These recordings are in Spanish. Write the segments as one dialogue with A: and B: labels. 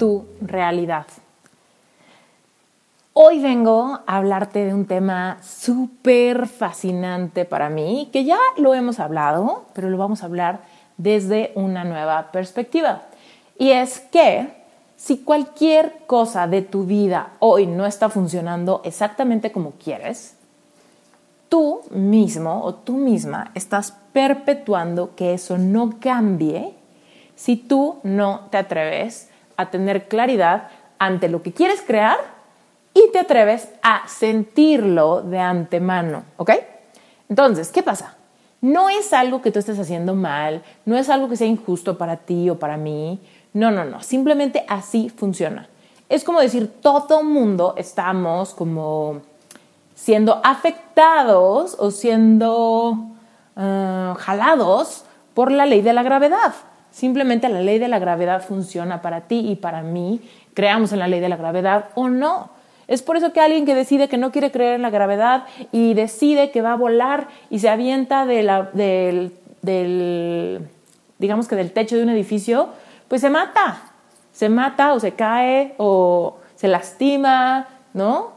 A: tu realidad. Hoy vengo a hablarte de un tema súper fascinante para mí, que ya lo hemos hablado, pero lo vamos a hablar desde una nueva perspectiva. Y es que si cualquier cosa de tu vida hoy no está funcionando exactamente como quieres, tú mismo o tú misma estás perpetuando que eso no cambie si tú no te atreves a tener claridad ante lo que quieres crear y te atreves a sentirlo de antemano, ¿ok? Entonces, ¿qué pasa? No es algo que tú estés haciendo mal, no es algo que sea injusto para ti o para mí, no, no, no, simplemente así funciona. Es como decir, todo mundo estamos como siendo afectados o siendo uh, jalados por la ley de la gravedad. Simplemente la ley de la gravedad funciona para ti y para mí. Creamos en la ley de la gravedad o no. Es por eso que alguien que decide que no quiere creer en la gravedad y decide que va a volar y se avienta del, digamos que del techo de un edificio, pues se mata. Se mata o se cae o se lastima, ¿no?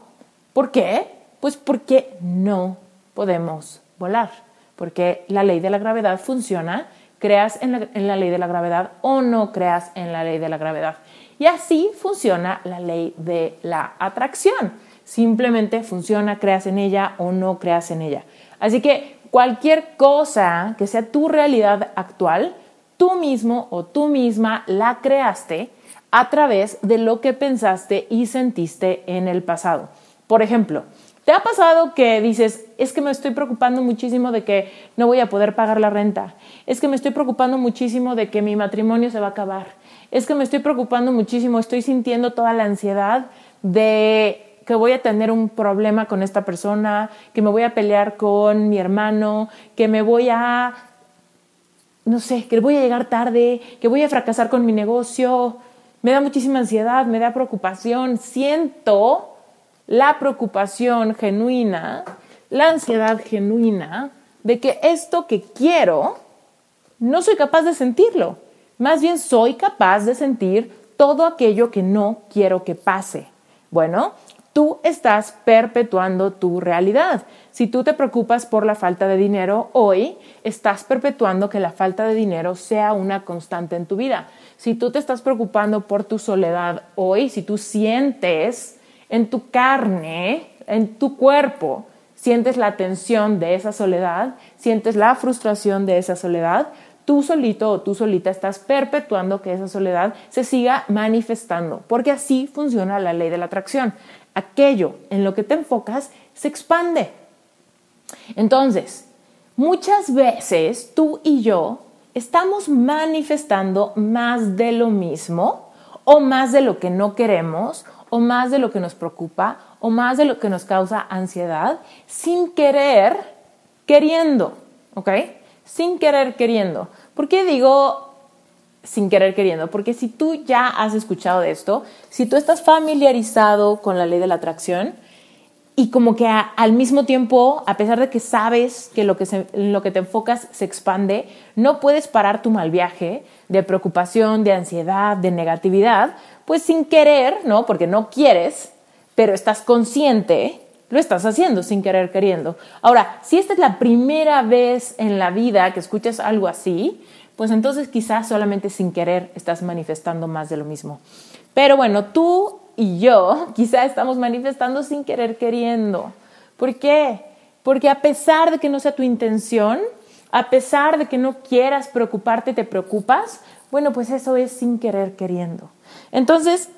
A: ¿Por qué? Pues porque no podemos volar, porque la ley de la gravedad funciona creas en la, ley de la gravedad o no creas en la ley de la gravedad. Y así funciona la ley de la atracción. Simplemente funciona, creas en ella o no creas en ella. Así que cualquier cosa que sea tu realidad actual, tú mismo o tú misma la creaste a través de lo que pensaste y sentiste en el pasado. Por ejemplo, ¿Te ha pasado que dices, es que me estoy preocupando muchísimo de que no voy a poder pagar la renta? Es que me estoy preocupando muchísimo de que mi matrimonio se va a acabar. Es que me estoy preocupando muchísimo, estoy sintiendo toda la ansiedad de que voy a tener un problema con esta persona, que me voy a pelear con mi hermano, que me voy a, no sé, que voy a llegar tarde, que voy a fracasar con mi negocio. Me da muchísima ansiedad, me da preocupación, siento la preocupación genuina, la ansiedad genuina de que esto que quiero no soy capaz de sentirlo. Más bien soy capaz de sentir todo aquello que no quiero que pase. Bueno, tú estás perpetuando tu realidad. Si tú te preocupas por la falta de dinero hoy, estás perpetuando que la falta de dinero sea una constante en tu vida. Si tú te estás preocupando por tu soledad hoy, si tú sientes en tu carne, en tu cuerpo, sientes la tensión de esa soledad, sientes la frustración de esa soledad, tú solito o tú solita estás perpetuando que esa soledad se siga manifestando, porque así funciona la ley de la atracción. Aquello en lo que te enfocas se expande. Entonces, muchas veces tú y yo estamos manifestando más de lo mismo o más de lo que no queremos o más de lo que nos preocupa o más de lo que nos causa ansiedad sin querer queriendo, ¿ok? Sin querer queriendo. ¿Por qué digo sin querer queriendo? Porque si tú ya has escuchado de esto, si tú estás familiarizado con la ley de la atracción, y como que al mismo tiempo, a pesar de que sabes que lo que, lo que te enfocas se expande, no puedes parar tu mal viaje de preocupación, de ansiedad, de negatividad, pues sin querer, ¿no? Porque no quieres, pero estás consciente, lo estás haciendo sin querer queriendo. Ahora, si esta es la primera vez en la vida que escuchas algo así, pues entonces quizás solamente sin querer estás manifestando más de lo mismo. Pero bueno, tú y yo quizás estamos manifestando sin querer queriendo. ¿Por qué? Porque a pesar de que no sea tu intención, a pesar de que no quieras preocuparte, te preocupas, bueno, pues eso es sin querer queriendo. Entonces,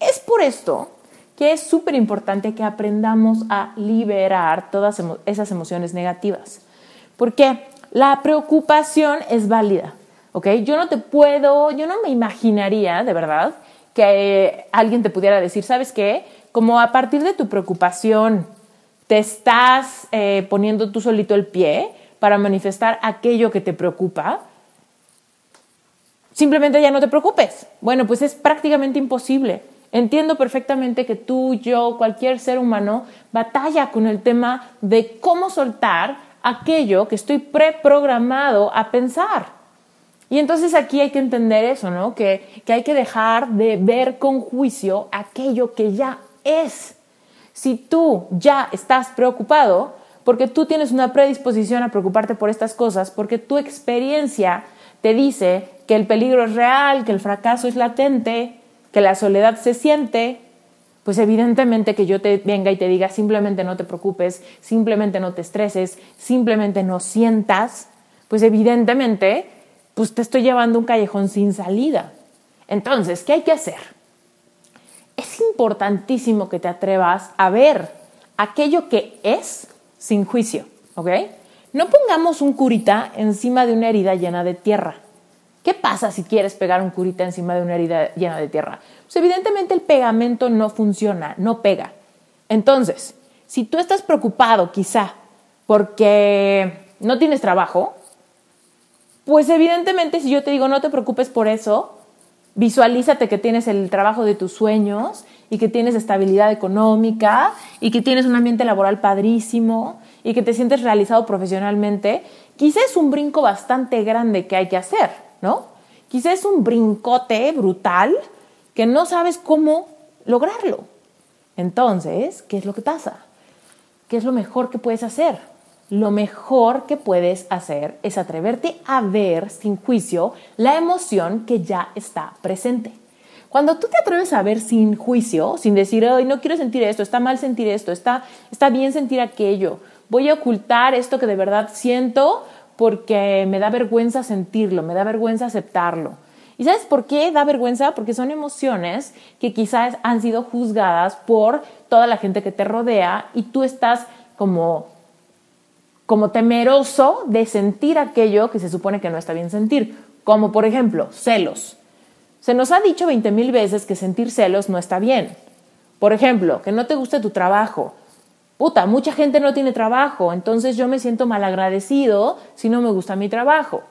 A: es por esto que es súper importante que aprendamos a liberar todas esas emociones negativas. Porque la preocupación es válida, ¿ok? Yo no te puedo, yo no me imaginaría, de verdad, que alguien te pudiera decir, ¿sabes qué? Como a partir de tu preocupación te estás eh, poniendo tú solito el pie para manifestar aquello que te preocupa, simplemente ya no te preocupes. Bueno, pues es prácticamente imposible. Entiendo perfectamente que tú, yo, cualquier ser humano batalla con el tema de cómo soltar aquello que estoy preprogramado a pensar. Y entonces aquí hay que entender eso, ¿no? Que, que hay que dejar de ver con juicio aquello que ya es. Si tú ya estás preocupado, porque tú tienes una predisposición a preocuparte por estas cosas, porque tu experiencia te dice que el peligro es real, que el fracaso es latente, que la soledad se siente, pues evidentemente que yo te venga y te diga simplemente no te preocupes, simplemente no te estreses, simplemente no sientas, pues evidentemente pues te estoy llevando un callejón sin salida. Entonces, ¿qué hay que hacer? Es importantísimo que te atrevas a ver aquello que es sin juicio, ¿ok? No pongamos un curita encima de una herida llena de tierra. ¿Qué pasa si quieres pegar un curita encima de una herida llena de tierra? Pues evidentemente el pegamento no funciona, no pega. Entonces, si tú estás preocupado quizá porque no tienes trabajo, pues evidentemente si yo te digo no te preocupes por eso, visualízate que tienes el trabajo de tus sueños y que tienes estabilidad económica y que tienes un ambiente laboral padrísimo y que te sientes realizado profesionalmente, quizá es un brinco bastante grande que hay que hacer. ¿No? Quizás es un brincote brutal que no sabes cómo lograrlo. Entonces, ¿qué es lo que pasa? ¿Qué es lo mejor que puedes hacer? Lo mejor que puedes hacer es atreverte a ver sin juicio la emoción que ya está presente. Cuando tú te atreves a ver sin juicio, sin decir, ay, no quiero sentir esto, está mal sentir esto, está, está bien sentir aquello, voy a ocultar esto que de verdad siento porque me da vergüenza sentirlo, me da vergüenza aceptarlo. ¿Y sabes por qué da vergüenza? Porque son emociones que quizás han sido juzgadas por toda la gente que te rodea y tú estás como, como temeroso de sentir aquello que se supone que no está bien sentir, como por ejemplo celos. Se nos ha dicho 20 mil veces que sentir celos no está bien. Por ejemplo, que no te guste tu trabajo, puta, mucha gente no tiene trabajo, entonces yo me siento mal agradecido si no me gusta mi trabajo.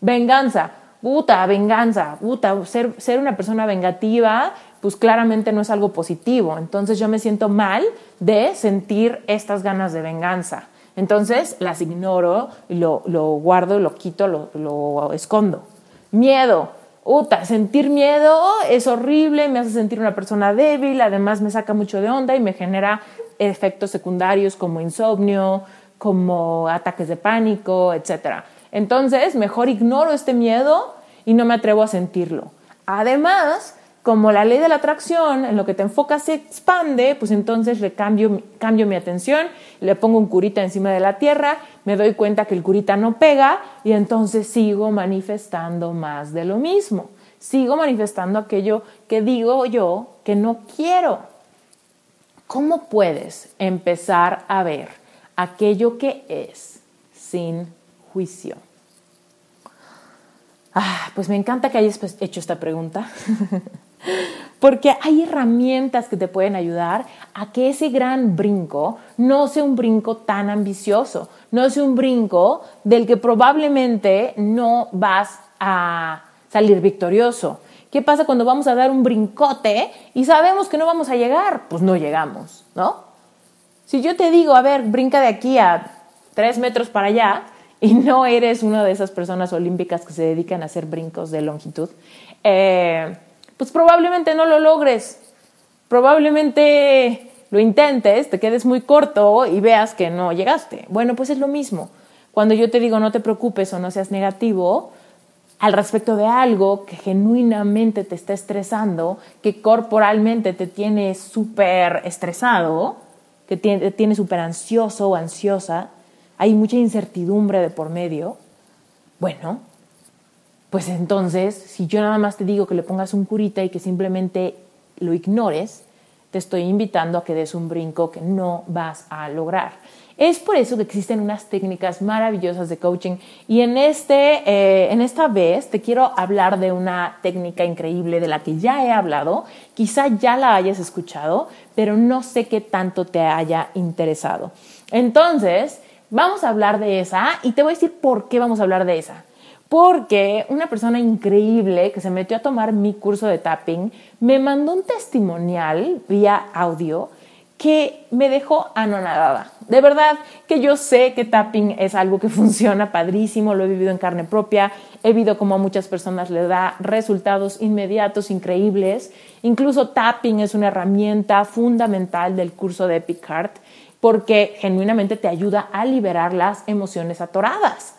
A: Venganza, puta, venganza, puta, ser, ser una persona vengativa, pues claramente no es algo positivo, entonces yo me siento mal de sentir estas ganas de venganza. Entonces las ignoro, lo, lo guardo, lo quito, lo, lo escondo. Miedo, Uta, sentir miedo es horrible, me hace sentir una persona débil, además me saca mucho de onda y me genera efectos secundarios como insomnio, como ataques de pánico, etc. Entonces, mejor ignoro este miedo y no me atrevo a sentirlo. Además, como la ley de la atracción, en lo que te enfocas se expande, pues entonces le cambio, cambio mi atención, le pongo un curita encima de la tierra, me doy cuenta que el curita no pega y entonces sigo manifestando más de lo mismo. Sigo manifestando aquello que digo yo que no quiero. ¿Cómo puedes empezar a ver aquello que es sin juicio? Ah, pues me encanta que hayas pues, hecho esta pregunta, porque hay herramientas que te pueden ayudar a que ese gran brinco no sea un brinco tan ambicioso, no sea un brinco del que probablemente no vas a salir victorioso. ¿Qué pasa cuando vamos a dar un brincote y sabemos que no vamos a llegar? Pues no llegamos, ¿no? Si yo te digo, a ver, brinca de aquí a tres metros para allá y no eres una de esas personas olímpicas que se dedican a hacer brincos de longitud, eh, pues probablemente no lo logres. Probablemente lo intentes, te quedes muy corto y veas que no llegaste. Bueno, pues es lo mismo. Cuando yo te digo no te preocupes o no seas negativo, al respecto de algo que genuinamente te está estresando, que corporalmente te tiene súper estresado, que tiene, tiene súper ansioso o ansiosa, hay mucha incertidumbre de por medio, bueno, pues entonces, si yo nada más te digo que le pongas un curita y que simplemente lo ignores, te estoy invitando a que des un brinco que no vas a lograr. Es por eso que existen unas técnicas maravillosas de coaching. Y en, este, eh, en esta vez te quiero hablar de una técnica increíble de la que ya he hablado, quizá ya la hayas escuchado, pero no sé qué tanto te haya interesado. Entonces, vamos a hablar de esa y te voy a decir por qué vamos a hablar de esa. Porque una persona increíble que se metió a tomar mi curso de tapping me mandó un testimonial vía audio que me dejó anonadada. De verdad que yo sé que tapping es algo que funciona padrísimo, lo he vivido en carne propia, he visto cómo a muchas personas le da resultados inmediatos increíbles. Incluso tapping es una herramienta fundamental del curso de Epic Heart porque genuinamente te ayuda a liberar las emociones atoradas.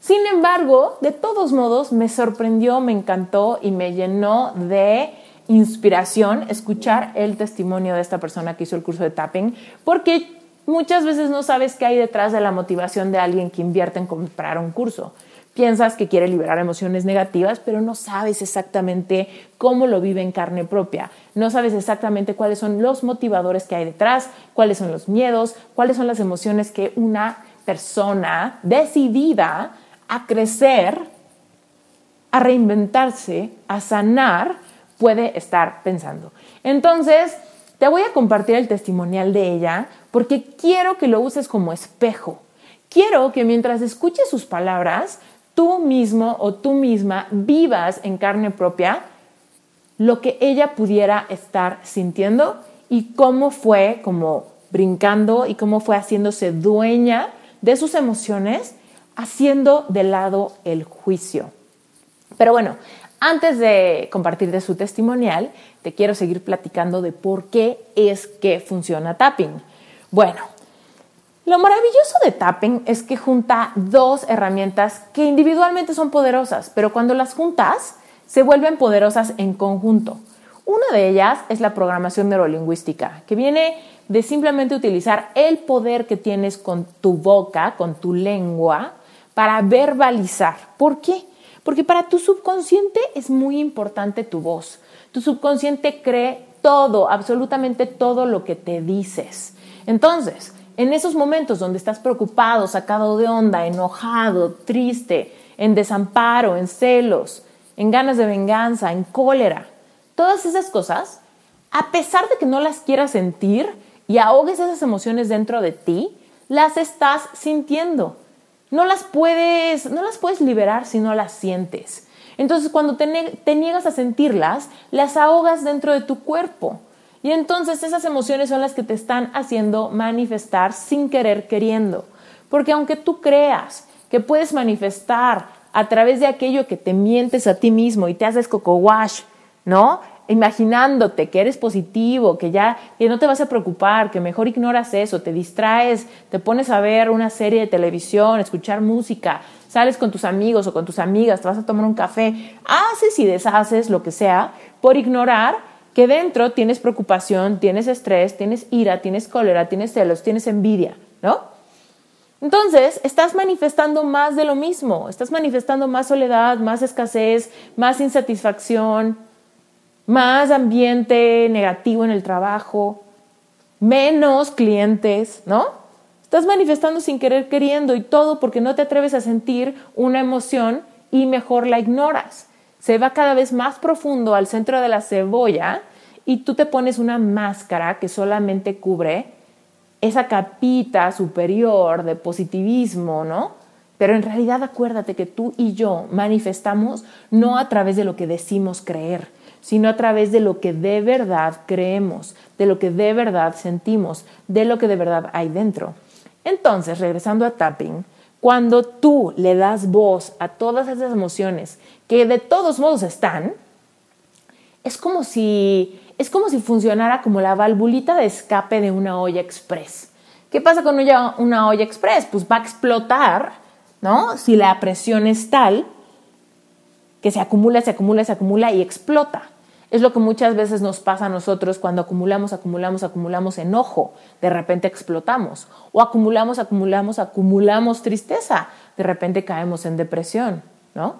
A: Sin embargo, de todos modos, me sorprendió, me encantó y me llenó de inspiración escuchar el testimonio de esta persona que hizo el curso de tapping, porque muchas veces no sabes qué hay detrás de la motivación de alguien que invierte en comprar un curso. Piensas que quiere liberar emociones negativas, pero no sabes exactamente cómo lo vive en carne propia. No sabes exactamente cuáles son los motivadores que hay detrás, cuáles son los miedos, cuáles son las emociones que una persona decidida a crecer, a reinventarse, a sanar, puede estar pensando. Entonces, te voy a compartir el testimonial de ella porque quiero que lo uses como espejo. Quiero que mientras escuches sus palabras, tú mismo o tú misma vivas en carne propia lo que ella pudiera estar sintiendo y cómo fue como brincando y cómo fue haciéndose dueña de sus emociones haciendo de lado el juicio. Pero bueno, antes de compartir de su testimonial, te quiero seguir platicando de por qué es que funciona tapping. Bueno, lo maravilloso de tapping es que junta dos herramientas que individualmente son poderosas, pero cuando las juntas se vuelven poderosas en conjunto. Una de ellas es la programación neurolingüística, que viene de simplemente utilizar el poder que tienes con tu boca, con tu lengua, para verbalizar. ¿Por qué? Porque para tu subconsciente es muy importante tu voz. Tu subconsciente cree todo, absolutamente todo lo que te dices. Entonces, en esos momentos donde estás preocupado, sacado de onda, enojado, triste, en desamparo, en celos, en ganas de venganza, en cólera, todas esas cosas, a pesar de que no las quieras sentir y ahogues esas emociones dentro de ti, las estás sintiendo no las puedes, no las puedes liberar si no las sientes. Entonces cuando te, niegas a sentirlas, las ahogas dentro de tu cuerpo. Y entonces esas emociones son las que te están haciendo manifestar sin querer queriendo. Porque aunque tú creas que puedes manifestar a través de aquello que te mientes a ti mismo y te haces coco wash, ¿no? Imaginándote que eres positivo, que ya que no te vas a preocupar, que mejor ignoras eso, te distraes, te pones a ver una serie de televisión, escuchar música, sales con tus amigos o con tus amigas, te vas a tomar un café, haces y deshaces lo que sea por ignorar que dentro tienes preocupación, tienes estrés, tienes ira, tienes cólera, tienes celos, tienes envidia, ¿no? Entonces, estás manifestando más de lo mismo, estás manifestando más soledad, más escasez, más insatisfacción, más ambiente negativo en el trabajo, menos clientes, ¿no? Estás manifestando sin querer queriendo y todo porque no te atreves a sentir una emoción y mejor la ignoras. Se va cada vez más profundo al centro de la cebolla y tú te pones una máscara que solamente cubre esa capita superior de positivismo, ¿no? Pero en realidad acuérdate que tú y yo manifestamos no a través de lo que decimos creer, sino a través de lo que de verdad creemos, de lo que de verdad sentimos, de lo que de verdad hay dentro. Entonces, regresando a tapping, cuando tú le das voz a todas esas emociones que de todos modos están, es como si es como si funcionara como la valvulita de escape de una olla express. ¿Qué pasa con una, una olla express? Pues va a explotar, ¿no? Si la presión es tal que se acumula, se acumula, se acumula y explota. Es lo que muchas veces nos pasa a nosotros cuando acumulamos, acumulamos, acumulamos enojo, de repente explotamos. O acumulamos, acumulamos, acumulamos tristeza, de repente caemos en depresión, ¿no?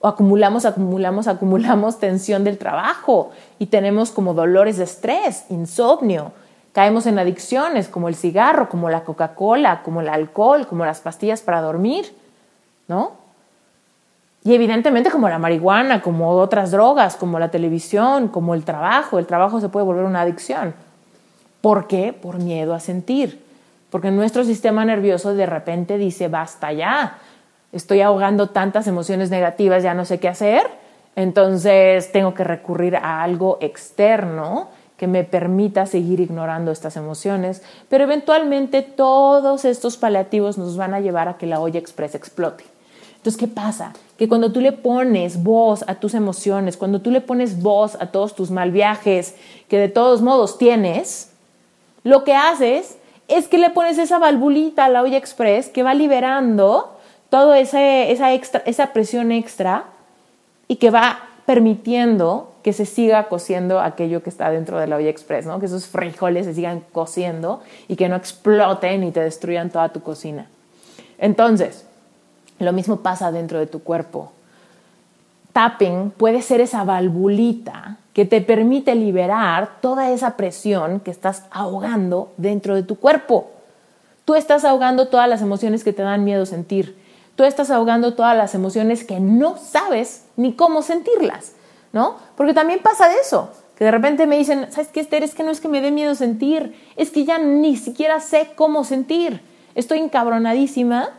A: O acumulamos, acumulamos, acumulamos tensión del trabajo y tenemos como dolores de estrés, insomnio. Caemos en adicciones como el cigarro, como la Coca-Cola, como el alcohol, como las pastillas para dormir, ¿no? Y evidentemente como la marihuana, como otras drogas, como la televisión, como el trabajo. El trabajo se puede volver una adicción. ¿Por qué? Por miedo a sentir. Porque nuestro sistema nervioso de repente dice, basta ya, estoy ahogando tantas emociones negativas, ya no sé qué hacer. Entonces tengo que recurrir a algo externo que me permita seguir ignorando estas emociones, pero eventualmente todos estos paliativos nos van a llevar a que la olla express explote. Entonces, ¿qué pasa? Que cuando tú le pones voz a tus emociones, cuando tú le pones voz a todos tus mal viajes, que de todos modos tienes, lo que haces es que le pones esa valvulita a la olla express que va liberando toda esa, esa presión extra y que va permitiendo que se siga cociendo aquello que está dentro de la olla express, ¿no? que esos frijoles se sigan cociendo y que no exploten y te destruyan toda tu cocina. Entonces, lo mismo pasa dentro de tu cuerpo. Tapping puede ser esa valvulita que te permite liberar toda esa presión que estás ahogando dentro de tu cuerpo. Tú estás ahogando todas las emociones que te dan miedo sentir. Tú estás ahogando todas las emociones que no sabes ni cómo sentirlas, ¿no? Porque también pasa eso, que de repente me dicen, ¿sabes qué, Esther? Es que no es que me dé miedo sentir, es que ya ni siquiera sé cómo sentir. Estoy encabronadísima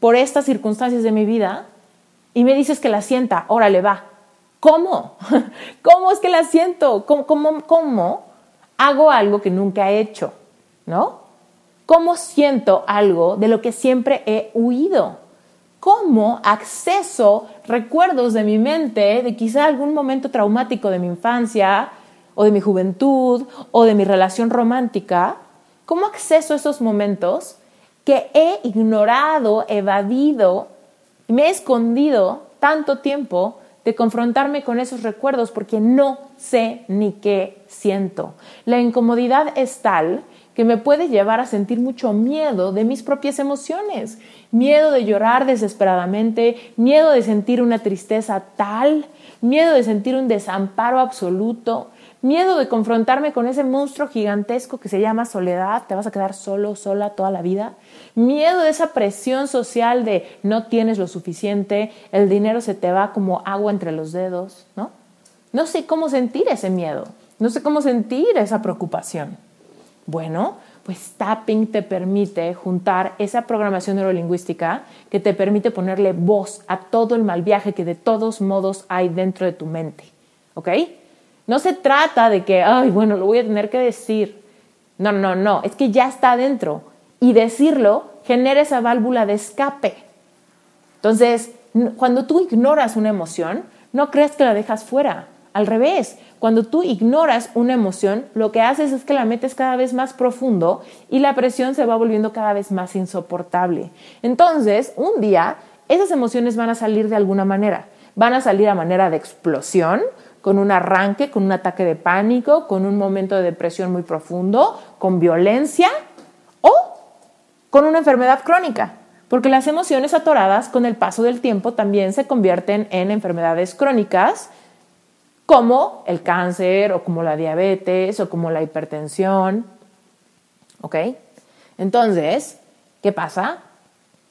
A: por estas circunstancias de mi vida y me dices que la sienta, órale, va. ¿Cómo? ¿Cómo es que la siento? ¿Cómo, cómo, cómo hago algo que nunca he hecho? ¿No? ¿Cómo siento algo de lo que siempre he huido? ¿Cómo acceso recuerdos de mi mente de quizá algún momento traumático de mi infancia o de mi juventud o de mi relación romántica? ¿Cómo acceso esos momentos que he ignorado, evadido, me he escondido tanto tiempo de confrontarme con esos recuerdos porque no sé ni qué siento. La incomodidad es tal que me puede llevar a sentir mucho miedo de mis propias emociones, miedo de llorar desesperadamente, miedo de sentir una tristeza tal, miedo de sentir un desamparo absoluto, miedo de confrontarme con ese monstruo gigantesco que se llama soledad, te vas a quedar solo, sola toda la vida, miedo de esa presión social de no tienes lo suficiente, el dinero se te va como agua entre los dedos, ¿no? No sé cómo sentir ese miedo, no sé cómo sentir esa preocupación. Bueno, pues tapping te permite juntar esa programación neurolingüística que te permite ponerle voz a todo el mal viaje que de todos modos hay dentro de tu mente, ¿ok? No se trata de que, ay, bueno, lo voy a tener que decir. No, no, no, es que ya está adentro. Y decirlo genera esa válvula de escape. Entonces, cuando tú ignoras una emoción, no crees que la dejas fuera. Al revés, cuando tú ignoras una emoción, lo que haces es que la metes cada vez más profundo y la presión se va volviendo cada vez más insoportable. Entonces, un día, esas emociones van a salir de alguna manera. Van a salir a manera de explosión, con un arranque, con un ataque de pánico, con un momento de depresión muy profundo, con violencia con una enfermedad crónica. Porque las emociones atoradas con el paso del tiempo también se convierten en enfermedades crónicas como el cáncer o como la diabetes o como la hipertensión. ¿Ok? Entonces, ¿qué pasa?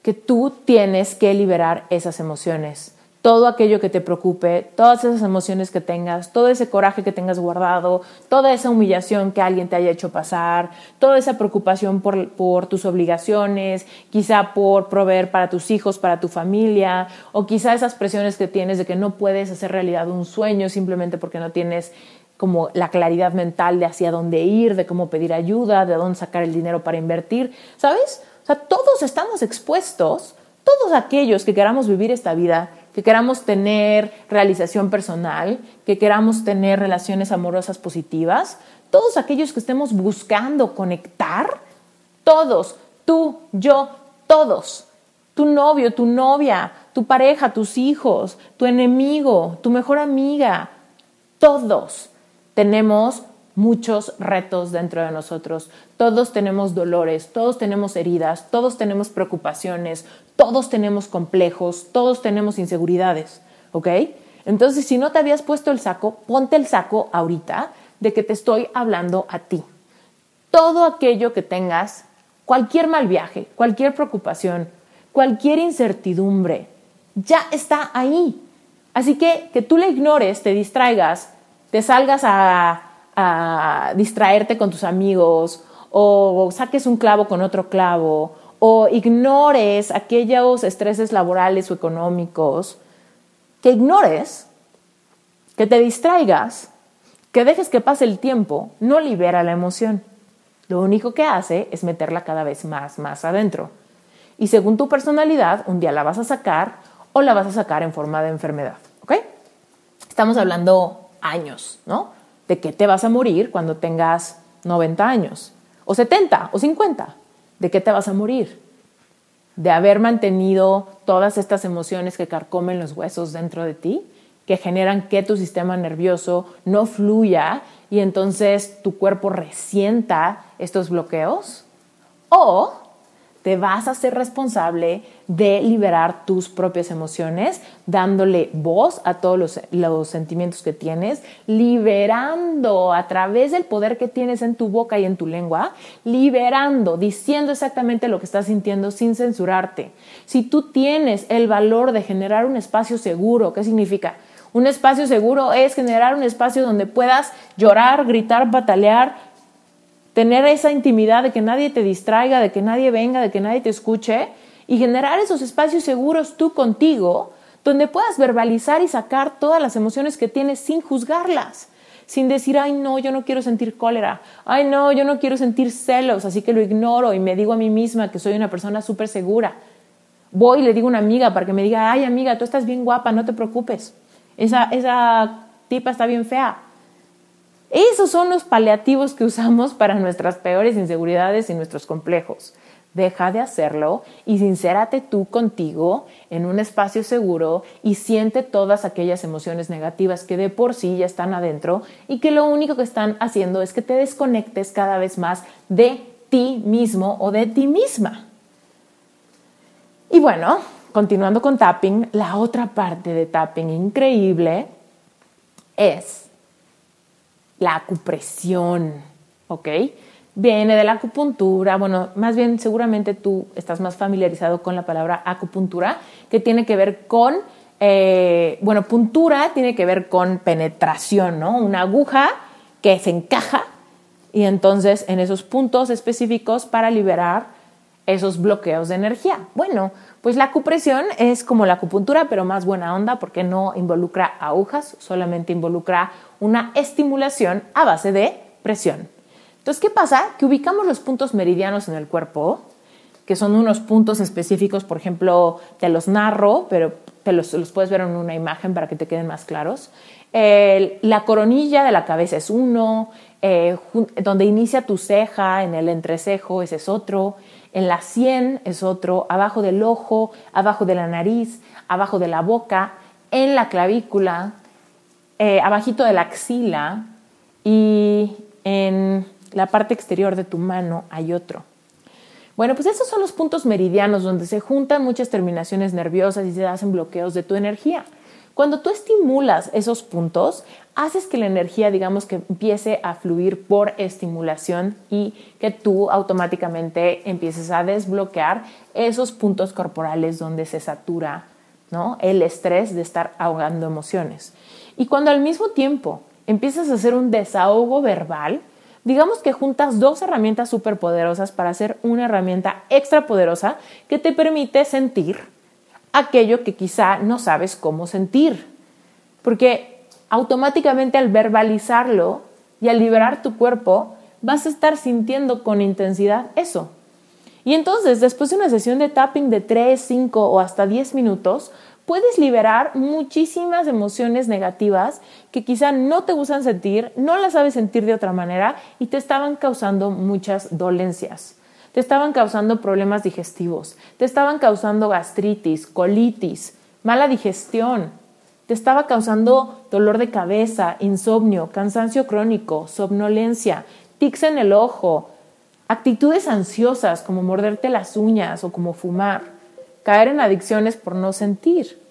A: Que tú tienes que liberar esas emociones todo aquello que te preocupe, todas esas emociones que tengas, todo ese coraje que tengas guardado, toda esa humillación que alguien te haya hecho pasar, toda esa preocupación por, tus obligaciones, quizá por proveer para tus hijos, para tu familia, o quizá esas presiones que tienes de que no puedes hacer realidad un sueño simplemente porque no tienes como la claridad mental de hacia dónde ir, de cómo pedir ayuda, de dónde sacar el dinero para invertir, ¿sabes? O sea, todos estamos expuestos, todos aquellos que queramos vivir esta vida que queramos tener realización personal, que queramos tener relaciones amorosas positivas, todos aquellos que estemos buscando conectar, todos, tú, yo, todos, tu novio, tu novia, tu pareja, tus hijos, tu enemigo, tu mejor amiga, Todos tenemos muchos retos dentro de nosotros. Todos tenemos dolores, todos tenemos heridas, todos tenemos preocupaciones, todos tenemos complejos, todos tenemos inseguridades, ¿ok? Entonces, si no te habías puesto el saco, ponte el saco ahorita de que te estoy hablando a ti. Todo aquello que tengas, cualquier mal viaje, cualquier preocupación, cualquier incertidumbre, ya está ahí. Así que que tú le ignores, te distraigas, te salgas a a distraerte con tus amigos o saques un clavo con otro clavo o ignores aquellos estreses laborales o económicos, que ignores, que te distraigas, que dejes que pase el tiempo, no libera la emoción. Lo único que hace es meterla cada vez más, más adentro. Y según tu personalidad, un día la vas a sacar o la vas a sacar en forma de enfermedad. ¿Ok? Estamos hablando años, ¿no? De que te vas a morir cuando tengas 90 años, o 70, o 50. ¿De qué te vas a morir? De haber mantenido todas estas emociones que carcomen los huesos dentro de ti, que generan que tu sistema nervioso no fluya y entonces tu cuerpo resienta estos bloqueos. O te vas a ser responsable de liberar tus propias emociones, dándole voz a todos los, sentimientos que tienes, liberando a través del poder que tienes en tu boca y en tu lengua, liberando, diciendo exactamente lo que estás sintiendo sin censurarte. Si tú tienes el valor de generar un espacio seguro, ¿qué significa? Un espacio seguro es generar un espacio donde puedas llorar, gritar, batalear, tener esa intimidad de que nadie te distraiga, de que nadie venga, de que nadie te escuche y generar esos espacios seguros tú contigo donde puedas verbalizar y sacar todas las emociones que tienes sin juzgarlas, sin decir, ay no, yo no quiero sentir cólera, ay no, yo no quiero sentir celos, así que lo ignoro y me digo a mí misma que soy una persona súper segura. Voy y le digo a una amiga para que me diga, ay amiga, tú estás bien guapa, no te preocupes, esa, esa tipa está bien fea esos son los paliativos que usamos para nuestras peores inseguridades y nuestros complejos. Deja de hacerlo y sincérate tú contigo en un espacio seguro y siente todas aquellas emociones negativas que de por sí ya están adentro y que lo único que están haciendo es que te desconectes cada vez más de ti mismo o de ti misma. Y bueno, continuando con tapping, la otra parte de tapping increíble es la acupresión, ¿ok? Viene de la acupuntura, bueno, más bien seguramente tú estás más familiarizado con la palabra acupuntura, que tiene que ver con, eh, bueno, puntura tiene que ver con penetración, ¿no? Una aguja que se encaja y entonces en esos puntos específicos para liberar esos bloqueos de energía. Bueno, pues la acupresión es como la acupuntura, pero más buena onda porque no involucra agujas, solamente involucra una estimulación a base de presión. Entonces, ¿qué pasa? Que ubicamos los puntos meridianos en el cuerpo, que son unos puntos específicos, por ejemplo, te los narro, pero te los, puedes ver en una imagen para que te queden más claros. la coronilla de la cabeza es uno, eh, donde inicia tu ceja, en el entrecejo, ese es otro en la sien es otro, abajo del ojo, abajo de la nariz, abajo de la boca, en la clavícula, eh, abajito de la axila y en la parte exterior de tu mano hay otro. Bueno, pues esos son los puntos meridianos donde se juntan muchas terminaciones nerviosas y se hacen bloqueos de tu energía. Cuando tú estimulas esos puntos, haces que la energía, digamos, que empiece a fluir por estimulación y que tú automáticamente empieces a desbloquear esos puntos corporales donde se satura ¿no? el estrés de estar ahogando emociones. Y cuando al mismo tiempo empiezas a hacer un desahogo verbal, digamos que juntas dos herramientas súper poderosas para hacer una herramienta extra poderosa que te permite sentir aquello que quizá no sabes cómo sentir. Porque automáticamente al verbalizarlo y al liberar tu cuerpo, vas a estar sintiendo con intensidad eso. Y entonces, después de una sesión de tapping de 3, 5 o hasta 10 minutos, puedes liberar muchísimas emociones negativas que quizá no te gustan sentir, no las sabes sentir de otra manera y te estaban causando muchas dolencias. Te estaban causando problemas digestivos, te estaban causando gastritis, colitis, mala digestión, te estaba causando dolor de cabeza, insomnio, cansancio crónico, somnolencia, tics en el ojo, actitudes ansiosas como morderte las uñas o como fumar, caer en adicciones por no sentir.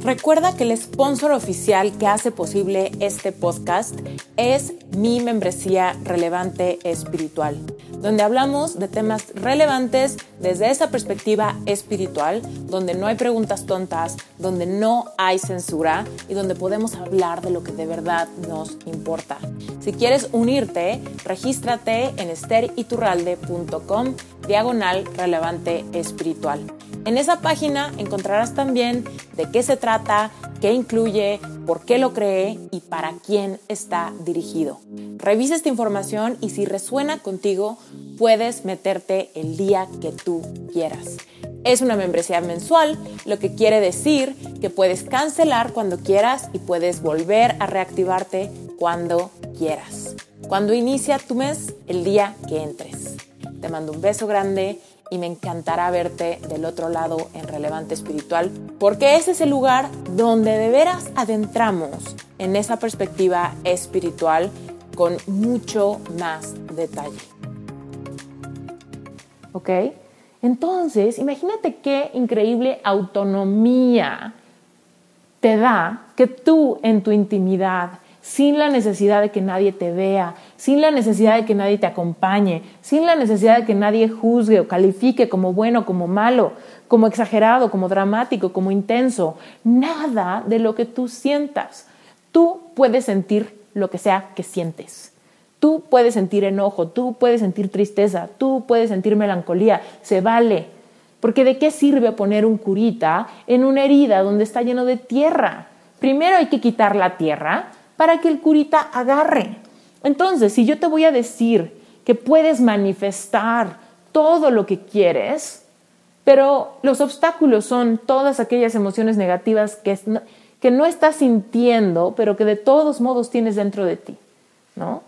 A: Recuerda que el sponsor oficial que hace posible este podcast es mi membresía relevante espiritual, donde hablamos de temas relevantes desde esa perspectiva espiritual, donde no hay preguntas tontas, donde no hay censura y donde podemos hablar de lo que de verdad nos importa. Si quieres unirte, regístrate en esteriturralde.com diagonal relevante espiritual. En esa página encontrarás también de qué se trata, qué incluye, por qué lo cree y para quién está dirigido. Revisa esta información y si resuena contigo, puedes meterte el día que tú quieras. Es una membresía mensual, lo que quiere decir que puedes cancelar cuando quieras y puedes volver a reactivarte cuando quieras. Cuando inicia tu mes, el día que entres. Te mando un beso grande y me encantará verte del otro lado en Relevante Espiritual, porque ese es el lugar donde de veras adentramos en esa perspectiva espiritual con mucho más detalle. ¿Ok? Entonces, imagínate qué increíble autonomía te da que tú en tu intimidad, sin la necesidad de que nadie te vea, sin la necesidad de que nadie te acompañe, sin la necesidad de que nadie juzgue o califique como bueno, como malo, como exagerado, como dramático, como intenso, nada de lo que tú sientas. Tú puedes sentir lo que sea que sientes. Tú puedes sentir enojo, tú puedes sentir tristeza, tú puedes sentir melancolía, se vale. Porque ¿de qué sirve poner un curita en una herida donde está lleno de tierra? Primero hay que quitar la tierra para que el curita agarre. Entonces, si yo te voy a decir que puedes manifestar todo lo que quieres, pero los obstáculos son todas aquellas emociones negativas que, que no estás sintiendo, pero que de todos modos tienes dentro de ti, ¿no?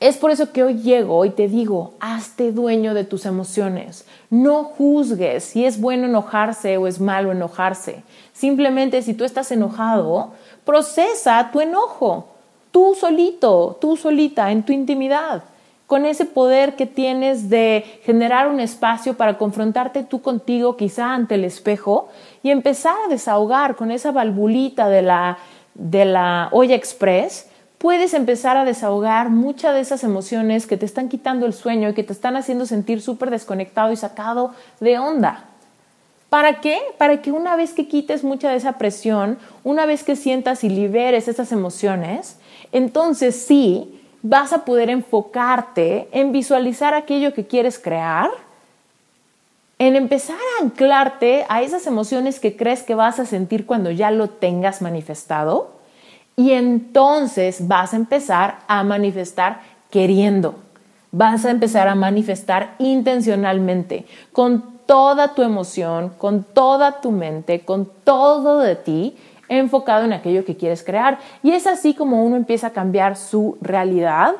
A: Es por eso que hoy llego y te digo, hazte dueño de tus emociones. No juzgues si es bueno enojarse o es malo enojarse. Simplemente si tú estás enojado, procesa tu enojo tú solito, tú solita, en tu intimidad, con ese poder que tienes de generar un espacio para confrontarte tú contigo, quizá ante el espejo, y empezar a desahogar con esa valvulita de la, de la olla express, puedes empezar a desahogar muchas de esas emociones que te están quitando el sueño y que te están haciendo sentir súper desconectado y sacado de onda. ¿Para qué? Para que una vez que quites mucha de esa presión, una vez que sientas y liberes esas emociones, entonces sí vas a poder enfocarte en visualizar aquello que quieres crear, en empezar a anclarte a esas emociones que crees que vas a sentir cuando ya lo tengas manifestado y entonces vas a empezar a manifestar queriendo. Vas a empezar a manifestar intencionalmente, con toda tu emoción, con toda tu mente, con todo de ti, enfocado en aquello que quieres crear. Y es así como uno empieza a cambiar su realidad,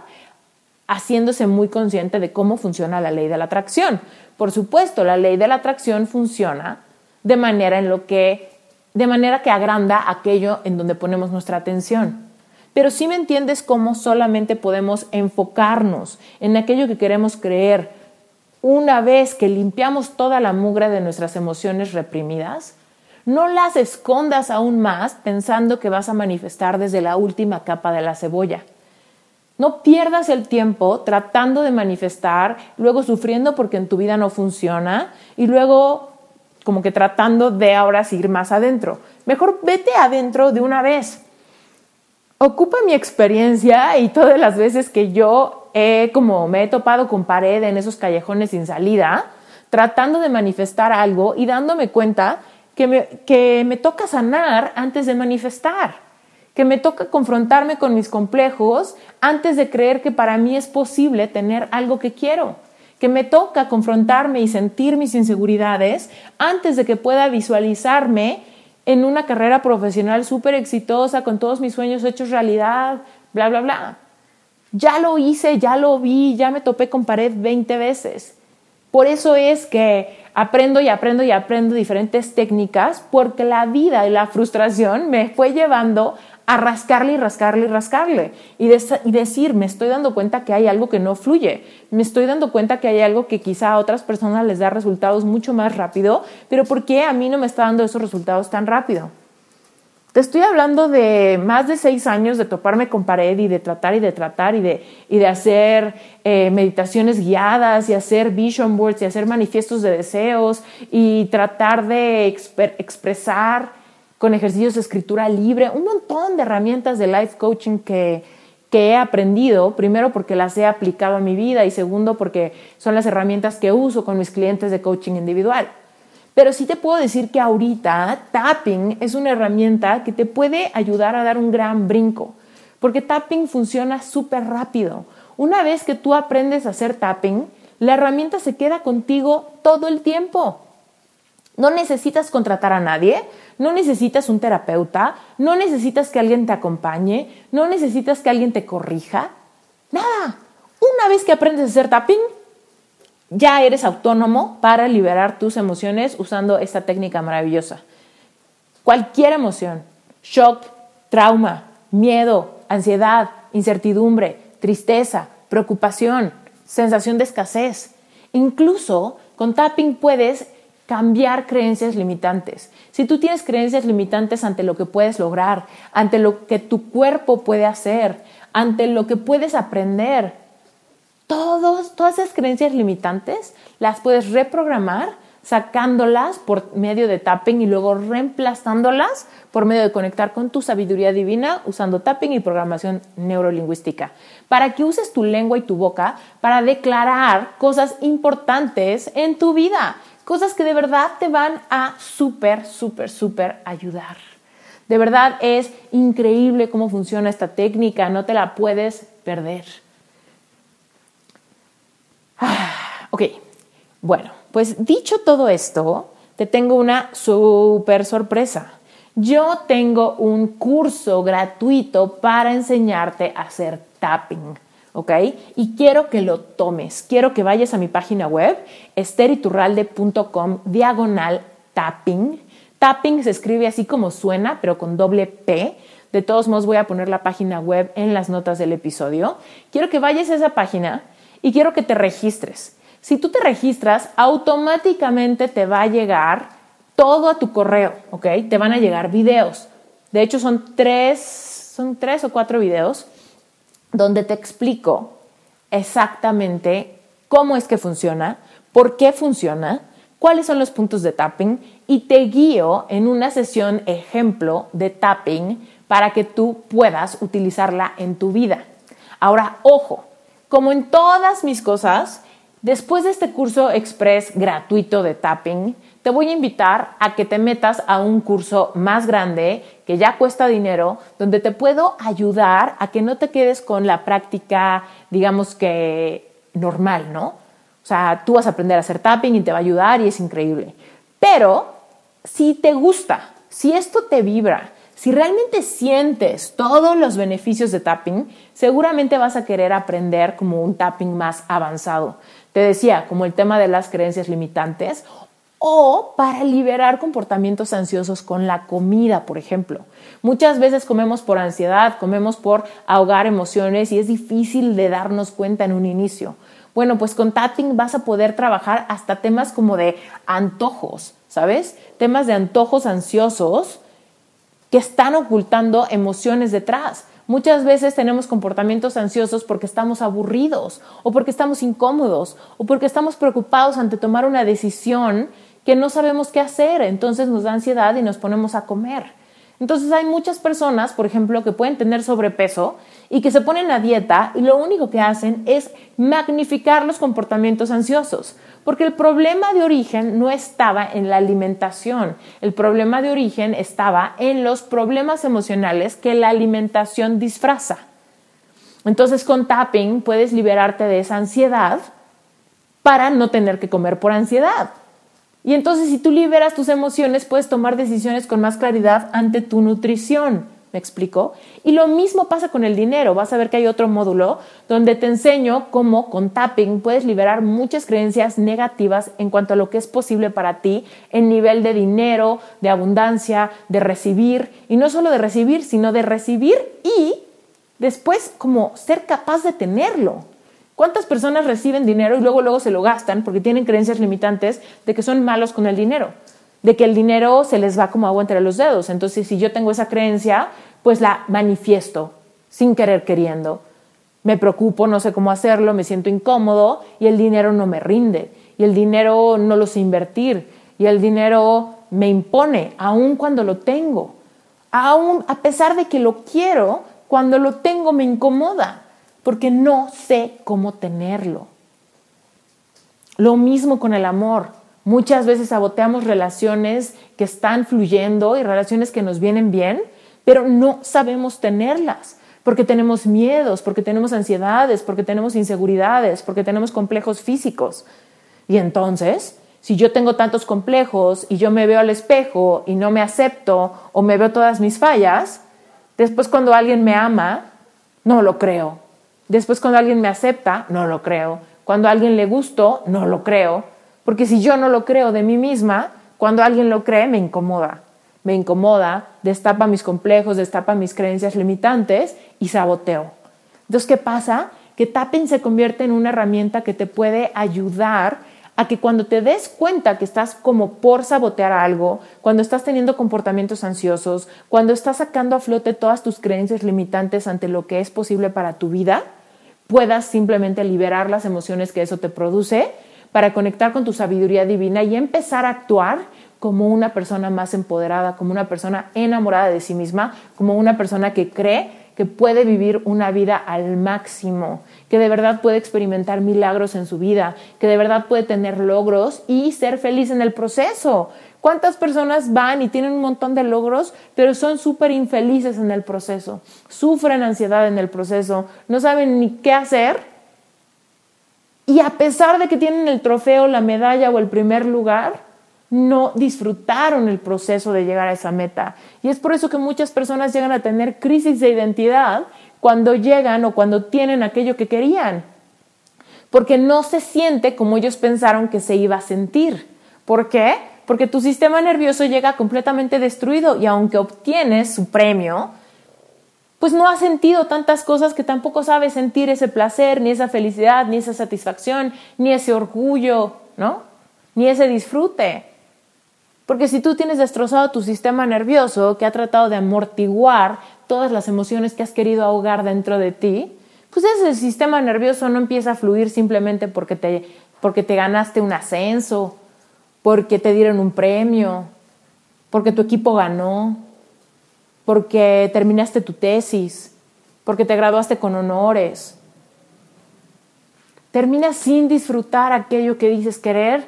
A: haciéndose muy consciente de cómo funciona la ley de la atracción. Por supuesto, la ley de la atracción funciona de manera en lo que de manera que agranda aquello en donde ponemos nuestra atención. Pero si me entiendes cómo solamente podemos enfocarnos en aquello que queremos creer una vez que limpiamos toda la mugre de nuestras emociones reprimidas, no las escondas aún más pensando que vas a manifestar desde la última capa de la cebolla. No pierdas el tiempo tratando de manifestar, luego sufriendo porque en tu vida no funciona y luego como que tratando de ahora ir más adentro. Mejor vete adentro de una vez. Ocupa mi experiencia y todas las veces que yo como me he topado con pared en esos callejones sin salida, tratando de manifestar algo y dándome cuenta que me, toca sanar antes de manifestar, que me toca confrontarme con mis complejos antes de creer que para mí es posible tener algo que quiero, que me toca confrontarme y sentir mis inseguridades antes de que pueda visualizarme en una carrera profesional súper exitosa, con todos mis sueños hechos realidad, bla, bla, bla. Ya lo hice, ya lo vi, ya me topé con pared 20 veces. Por eso es que aprendo y aprendo y aprendo diferentes técnicas porque la vida y la frustración me fue llevando a rascarle y rascarle y rascarle y, y, decir, me estoy dando cuenta que hay algo que no fluye, me estoy dando cuenta que hay algo que quizá a otras personas les da resultados mucho más rápido, pero ¿por qué a mí no me está dando esos resultados tan rápido? Estoy hablando de más de seis años de toparme con pared y de tratar y de tratar y de, y de hacer eh, meditaciones guiadas y hacer vision boards y hacer manifiestos de deseos y tratar de expresar con ejercicios de escritura libre, un montón de herramientas de life coaching que, que he aprendido, primero porque las he aplicado a mi vida y segundo porque son las herramientas que uso con mis clientes de coaching individual. Pero sí te puedo decir que ahorita tapping es una herramienta que te puede ayudar a dar un gran brinco, porque tapping funciona súper rápido. Una vez que tú aprendes a hacer tapping, la herramienta se queda contigo todo el tiempo. No necesitas contratar a nadie, no necesitas un terapeuta, no necesitas que alguien te acompañe, no necesitas que alguien te corrija. Nada. Una vez que aprendes a hacer tapping, ya eres autónomo para liberar tus emociones usando esta técnica maravillosa. Cualquier emoción, shock, trauma, miedo, ansiedad, incertidumbre, tristeza, preocupación, sensación de escasez. Incluso con tapping puedes cambiar creencias limitantes. Si tú tienes creencias limitantes ante lo que puedes lograr, ante lo que tu cuerpo puede hacer, ante lo que puedes aprender, todos, todas esas creencias limitantes las puedes reprogramar sacándolas por medio de tapping y luego reemplazándolas por medio de conectar con tu sabiduría divina usando tapping y programación neurolingüística, para que uses tu lengua y tu boca para declarar cosas importantes en tu vida cosas que de verdad te van a súper, súper, súper ayudar. De verdad es increíble cómo funciona esta técnica, no te la puedes perder. Ok, bueno, pues dicho todo esto, te tengo una súper sorpresa. Yo tengo un curso gratuito para enseñarte a hacer tapping. ¿ok? Y quiero que lo tomes, quiero que vayas a mi página web, esteriturralde.com, diagonal tapping. Tapping se escribe así como suena, pero con doble P. De todos modos voy a poner la página web en las notas del episodio. Quiero que vayas a esa página y quiero que te registres. Si tú te registras, automáticamente te va a llegar todo a tu correo, ¿ok? Te van a llegar videos. De hecho, son tres, son tres o cuatro videos donde te explico exactamente cómo es que funciona, por qué funciona, cuáles son los puntos de tapping y te guío en una sesión ejemplo de tapping para que tú puedas utilizarla en tu vida. Ahora, ojo, como en todas mis cosas, después de este curso express gratuito de tapping, te voy a invitar a que te metas a un curso más grande que ya cuesta dinero, donde te puedo ayudar a que no te quedes con la práctica, digamos que normal, ¿no? O sea, tú vas a aprender a hacer tapping y te va a ayudar y es increíble. Pero si te gusta, si esto te vibra, si realmente sientes todos los beneficios de tapping, seguramente vas a querer aprender como un tapping más avanzado. Te decía, como el tema de las creencias limitantes o para liberar comportamientos ansiosos con la comida, por ejemplo. Muchas veces comemos por ansiedad, comemos por ahogar emociones y es difícil de darnos cuenta en un inicio. Bueno, pues con tapping vas a poder trabajar hasta temas como de antojos, ¿sabes? Temas de antojos ansiosos que están ocultando emociones detrás. Muchas veces tenemos comportamientos ansiosos porque estamos aburridos o porque estamos incómodos o porque estamos preocupados ante tomar una decisión que no sabemos qué hacer, entonces nos da ansiedad y nos ponemos a comer. Entonces hay muchas personas, por ejemplo, que pueden tener sobrepeso y que se ponen a dieta y lo único que hacen es magnificar los comportamientos ansiosos, porque el problema de origen no estaba en la alimentación, el problema de origen estaba en los problemas emocionales que la alimentación disfraza. Entonces con tapping puedes liberarte de esa ansiedad para no tener que comer por ansiedad. Y entonces si tú liberas tus emociones, puedes tomar decisiones con más claridad ante tu nutrición, ¿Me explico? Y lo mismo pasa con el dinero. Vas a ver que hay otro módulo donde te enseño cómo con tapping puedes liberar muchas creencias negativas en cuanto a lo que es posible para ti en nivel de dinero, de abundancia, de recibir. Y no solo de recibir, sino de recibir y después como ser capaz de tenerlo. ¿Cuántas personas reciben dinero y luego luego se lo gastan porque tienen creencias limitantes de que son malos con el dinero? De que el dinero se les va como agua entre los dedos. Entonces, si yo tengo esa creencia, pues la manifiesto sin querer queriendo. Me preocupo, no sé cómo hacerlo, me siento incómodo y el dinero no me rinde. Y el dinero no lo sé invertir. Y el dinero me impone, aun cuando lo tengo. Aún a pesar de que lo quiero, cuando lo tengo me incomoda porque no sé cómo tenerlo. Lo mismo con el amor. Muchas veces saboteamos relaciones que están fluyendo y relaciones que nos vienen bien, pero no sabemos tenerlas, porque tenemos miedos, porque tenemos ansiedades, porque tenemos inseguridades, porque tenemos complejos físicos. Y entonces, si yo tengo tantos complejos y yo me veo al espejo y no me acepto o me veo todas mis fallas, después cuando alguien me ama, no lo creo, Después cuando alguien me acepta, no lo creo. Cuando a alguien le gusto, no lo creo. Porque si yo no lo creo de mí misma, cuando alguien lo cree, me incomoda. Me incomoda, destapa mis complejos, destapa mis creencias limitantes y saboteo. Entonces, ¿qué pasa? Que tapping se convierte en una herramienta que te puede ayudar a que cuando te des cuenta que estás como por sabotear algo, cuando estás teniendo comportamientos ansiosos, cuando estás sacando a flote todas tus creencias limitantes ante lo que es posible para tu vida, puedas simplemente liberar las emociones que eso te produce para conectar con tu sabiduría divina y empezar a actuar como una persona más empoderada, como una persona enamorada de sí misma, como una persona que cree que puede vivir una vida al máximo, que de verdad puede experimentar milagros en su vida, que de verdad puede tener logros y ser feliz en el proceso. ¿Cuántas personas van y tienen un montón de logros, pero son súper infelices en el proceso? Sufren ansiedad en el proceso, no saben ni qué hacer. Y a pesar de que tienen el trofeo, la medalla o el primer lugar, no disfrutaron el proceso de llegar a esa meta. Y es por eso que muchas personas llegan a tener crisis de identidad cuando llegan o cuando tienen aquello que querían. Porque no se siente como ellos pensaron que se iba a sentir. ¿Por qué? porque tu sistema nervioso llega completamente destruido y aunque obtienes su premio, pues no has sentido tantas cosas que tampoco sabes sentir ese placer, ni esa felicidad, ni esa satisfacción, ni ese orgullo, ¿no? Ni ese disfrute. Porque si tú tienes destrozado tu sistema nervioso que ha tratado de amortiguar todas las emociones que has querido ahogar dentro de ti, pues ese sistema nervioso no empieza a fluir simplemente porque te, porque te ganaste un ascenso porque te dieron un premio, porque tu equipo ganó, porque terminaste tu tesis, porque te graduaste con honores. Terminas sin disfrutar aquello que dices querer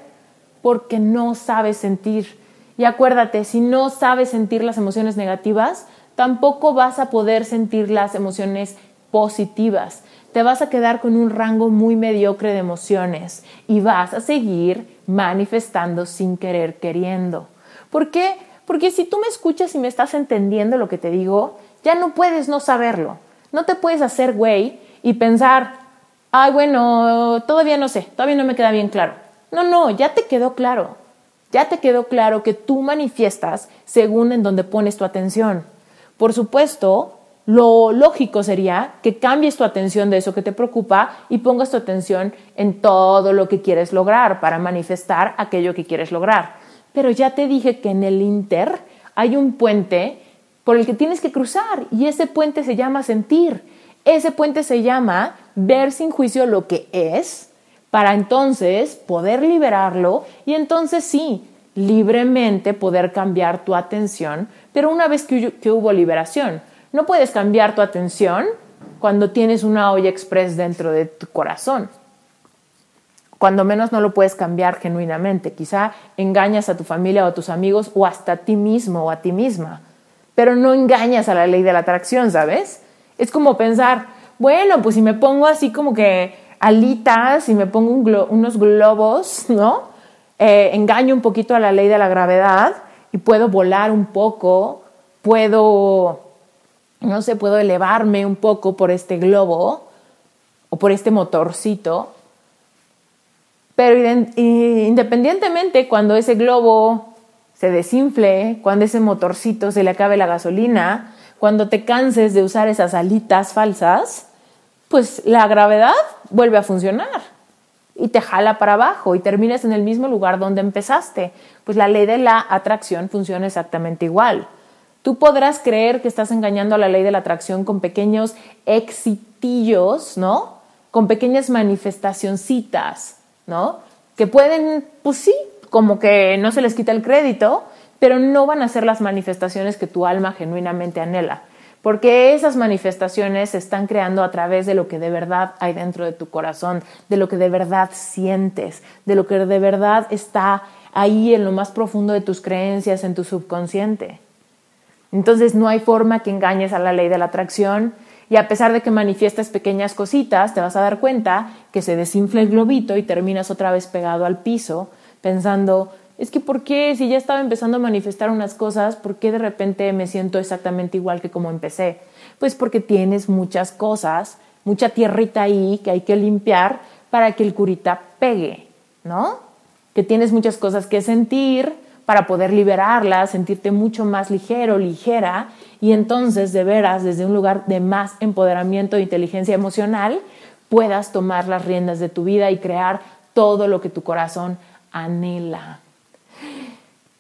A: porque no sabes sentir. Y acuérdate, si no sabes sentir las emociones negativas, tampoco vas a poder sentir las emociones positivas. Te vas a quedar con un rango muy mediocre de emociones y vas a seguir manifestando sin querer queriendo. ¿Por qué? Porque si tú me escuchas y me estás entendiendo lo que te digo, ya no puedes no saberlo. No te puedes hacer güey y pensar, ay, bueno, todavía no sé, todavía no me queda bien claro. No, no, ya te quedó claro. Ya te quedó claro que tú manifiestas según en donde pones tu atención. Por supuesto, lo lógico sería que cambies tu atención de eso que te preocupa y pongas tu atención en todo lo que quieres lograr para manifestar aquello que quieres lograr. Pero ya te dije que en el Inter hay un puente por el que tienes que cruzar y ese puente se llama sentir. Ese puente se llama ver sin juicio lo que es para entonces poder liberarlo y entonces sí, libremente poder cambiar tu atención, pero una vez que, hubo liberación no puedes cambiar tu atención cuando tienes una olla express dentro de tu corazón. Cuando menos no lo puedes cambiar genuinamente. Quizá engañas a tu familia o a tus amigos o hasta a ti mismo o a ti misma. Pero no engañas a la ley de la atracción, ¿sabes? Es como pensar, bueno, pues si me pongo así como que alitas y me pongo unos globos, ¿no? Eh, engaño un poquito a la ley de la gravedad y puedo volar un poco, puedo no sé, puedo elevarme un poco por este globo o por este motorcito, pero independientemente cuando ese globo se desinfle, cuando ese motorcito se le acabe la gasolina, cuando te canses de usar esas alitas falsas, pues la gravedad vuelve a funcionar y te jala para abajo y terminas en el mismo lugar donde empezaste. Pues la ley de la atracción funciona exactamente igual. Tú podrás creer que estás engañando a la ley de la atracción con pequeños exitillos, ¿no? Con pequeñas manifestacioncitas, Que pueden, pues sí, como que no se les quita el crédito, pero no van a ser las manifestaciones que tu alma genuinamente anhela, porque esas manifestaciones se están creando a través de lo que de verdad hay dentro de tu corazón, de lo que de verdad sientes, de lo que de verdad está ahí en lo más profundo de tus creencias, en tu subconsciente. Entonces no hay forma que engañes a la ley de la atracción y a pesar de que manifiestas pequeñas cositas, te vas a dar cuenta que se desinfla el globito y terminas otra vez pegado al piso pensando, es que ¿por qué si ya estaba empezando a manifestar unas cosas, por qué de repente me siento exactamente igual que como empecé? Pues porque tienes muchas cosas, mucha tierrita ahí que hay que limpiar para que el curita pegue, ¿no? Que tienes muchas cosas que sentir, para poder liberarla, sentirte mucho más ligero, ligera, y entonces de veras desde un lugar de más empoderamiento e inteligencia emocional puedas tomar las riendas de tu vida y crear todo lo que tu corazón anhela.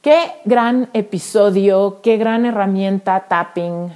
A: Qué gran episodio, qué gran herramienta tapping.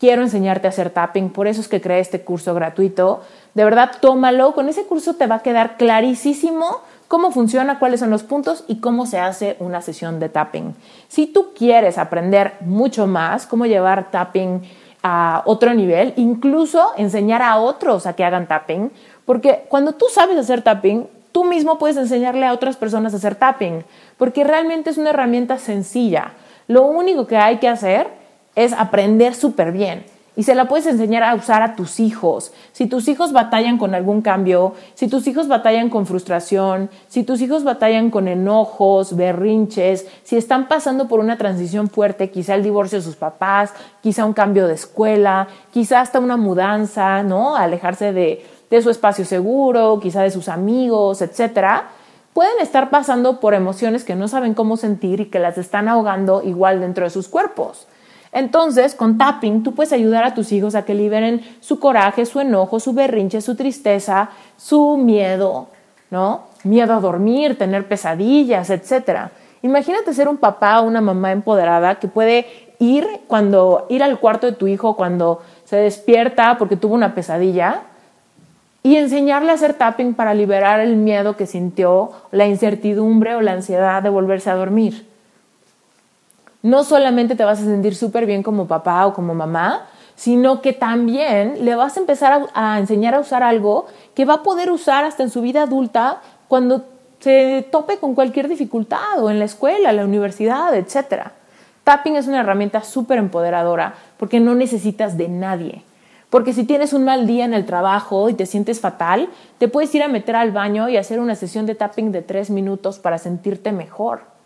A: Quiero enseñarte a hacer tapping, por eso es que creé este curso gratuito. De verdad, tómalo. Con ese curso te va a quedar clarísimo cómo funciona, cuáles son los puntos y cómo se hace una sesión de tapping. Si tú quieres aprender mucho más, cómo llevar tapping a otro nivel, incluso enseñar a otros a que hagan tapping, porque cuando tú sabes hacer tapping, tú mismo puedes enseñarle a otras personas a hacer tapping, porque realmente es una herramienta sencilla. Lo único que hay que hacer es aprender súper bien y se la puedes enseñar a usar a tus hijos. Si tus hijos batallan con algún cambio, si tus hijos batallan con frustración, si tus hijos batallan con enojos, berrinches, si están pasando por una transición fuerte, quizá el divorcio de sus papás, quizá un cambio de escuela, quizá hasta una mudanza, ¿no? Alejarse de, de su espacio seguro, quizá de sus amigos, etcétera, pueden estar pasando por emociones que no saben cómo sentir y que las están ahogando igual dentro de sus cuerpos. Entonces, con tapping, tú puedes ayudar a tus hijos a que liberen su coraje, su enojo, su berrinche, su tristeza, su miedo, ¿no? Miedo a dormir, tener pesadillas, etc. Imagínate ser un papá o una mamá empoderada que puede ir cuando ir al cuarto de tu hijo cuando se despierta porque tuvo una pesadilla y enseñarle a hacer tapping para liberar el miedo que sintió, la incertidumbre o la ansiedad de volverse a dormir no solamente te vas a sentir súper bien como papá o como mamá, sino que también le vas a empezar a, enseñar a usar algo que va a poder usar hasta en su vida adulta cuando se tope con cualquier dificultad o en la escuela, la universidad, etc. Tapping es una herramienta súper empoderadora porque no necesitas de nadie. Porque si tienes un mal día en el trabajo y te sientes fatal, te puedes ir a meter al baño y hacer una sesión de tapping de tres minutos para sentirte mejor.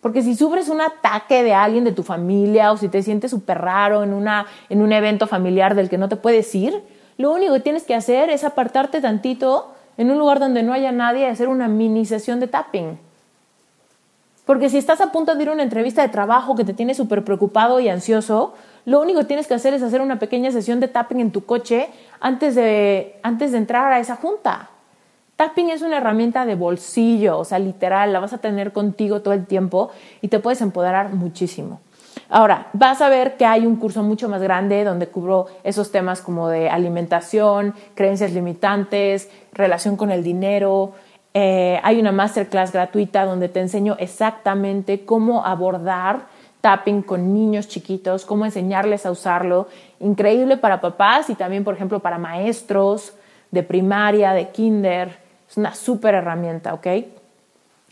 A: Porque si sufres un ataque de alguien de tu familia o si te sientes súper raro en, una, en un evento familiar del que no te puedes ir, lo único que tienes que hacer es apartarte tantito en un lugar donde no haya nadie y hacer una mini sesión de tapping. Porque si estás a punto de ir a una entrevista de trabajo que te tiene súper preocupado y ansioso, lo único que tienes que hacer es hacer una pequeña sesión de tapping en tu coche antes de, antes de entrar a esa junta. Tapping es una herramienta de bolsillo, o sea, literal, la vas a tener contigo todo el tiempo y te puedes empoderar muchísimo. Ahora, vas a ver que hay un curso mucho más grande donde cubro esos temas como de alimentación, creencias limitantes, relación con el dinero. Eh, hay una masterclass gratuita donde te enseño exactamente cómo abordar tapping con niños chiquitos, cómo enseñarles a usarlo. Increíble para papás y también, por ejemplo, para maestros de primaria, de kinder. Es una súper herramienta, ¿ok?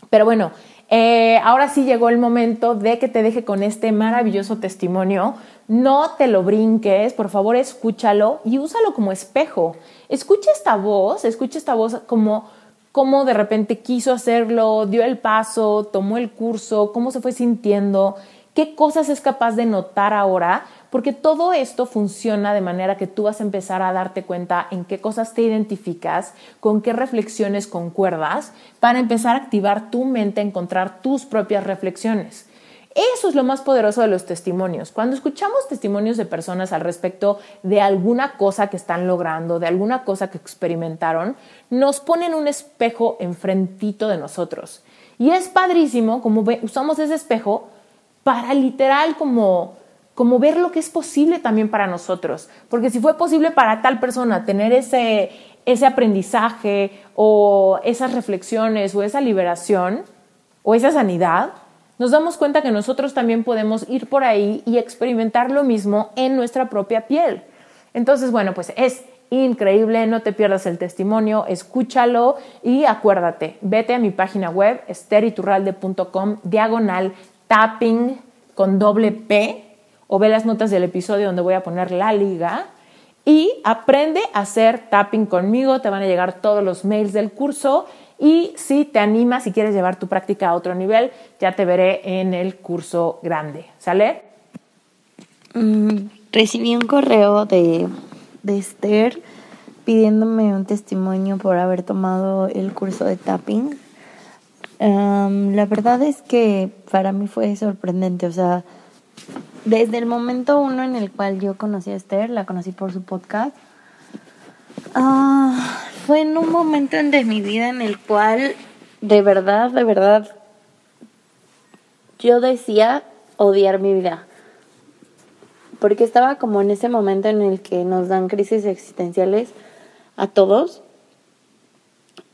A: Pero bueno, eh, ahora sí llegó el momento de que te deje con este maravilloso testimonio. No te lo brinques, por favor escúchalo y úsalo como espejo. Escucha esta voz, escucha esta voz como, como de repente quiso hacerlo, dio el paso, tomó el curso, cómo se fue sintiendo, qué cosas es capaz de notar ahora porque todo esto funciona de manera que tú vas a empezar a darte cuenta en qué cosas te identificas, con qué reflexiones concuerdas, para empezar a activar tu mente, a encontrar tus propias reflexiones. Eso es lo más poderoso de los testimonios. Cuando escuchamos testimonios de personas al respecto de alguna cosa que están logrando, de alguna cosa que experimentaron, nos ponen un espejo enfrentito de nosotros. Y es padrísimo como usamos ese espejo para literal como, como ver lo que es posible también para nosotros. Porque si fue posible para tal persona tener ese, ese aprendizaje o esas reflexiones o esa liberación o esa sanidad, nos damos cuenta que nosotros también podemos ir por ahí y experimentar lo mismo en nuestra propia piel. Entonces, bueno, pues es increíble, no te pierdas el testimonio, escúchalo y acuérdate, vete a mi página web esteriturralde.com diagonal tapping con doble P o ve las notas del episodio donde voy a poner la liga y aprende a hacer tapping conmigo, te van a llegar todos los mails del curso y si te animas, si quieres llevar tu práctica a otro nivel, ya te veré en el curso grande. ¿Sale?
B: Mm, recibí un correo de, de Esther pidiéndome un testimonio por haber tomado el curso de tapping. la verdad es que para mí fue sorprendente, o sea, desde el momento uno en el cual yo conocí a Esther, la conocí por su podcast, Ah, fue en un momento de mi vida en el cual, de verdad, de verdad, yo decía odiar mi vida. Porque estaba como en ese momento en el que nos dan crisis existenciales a todos,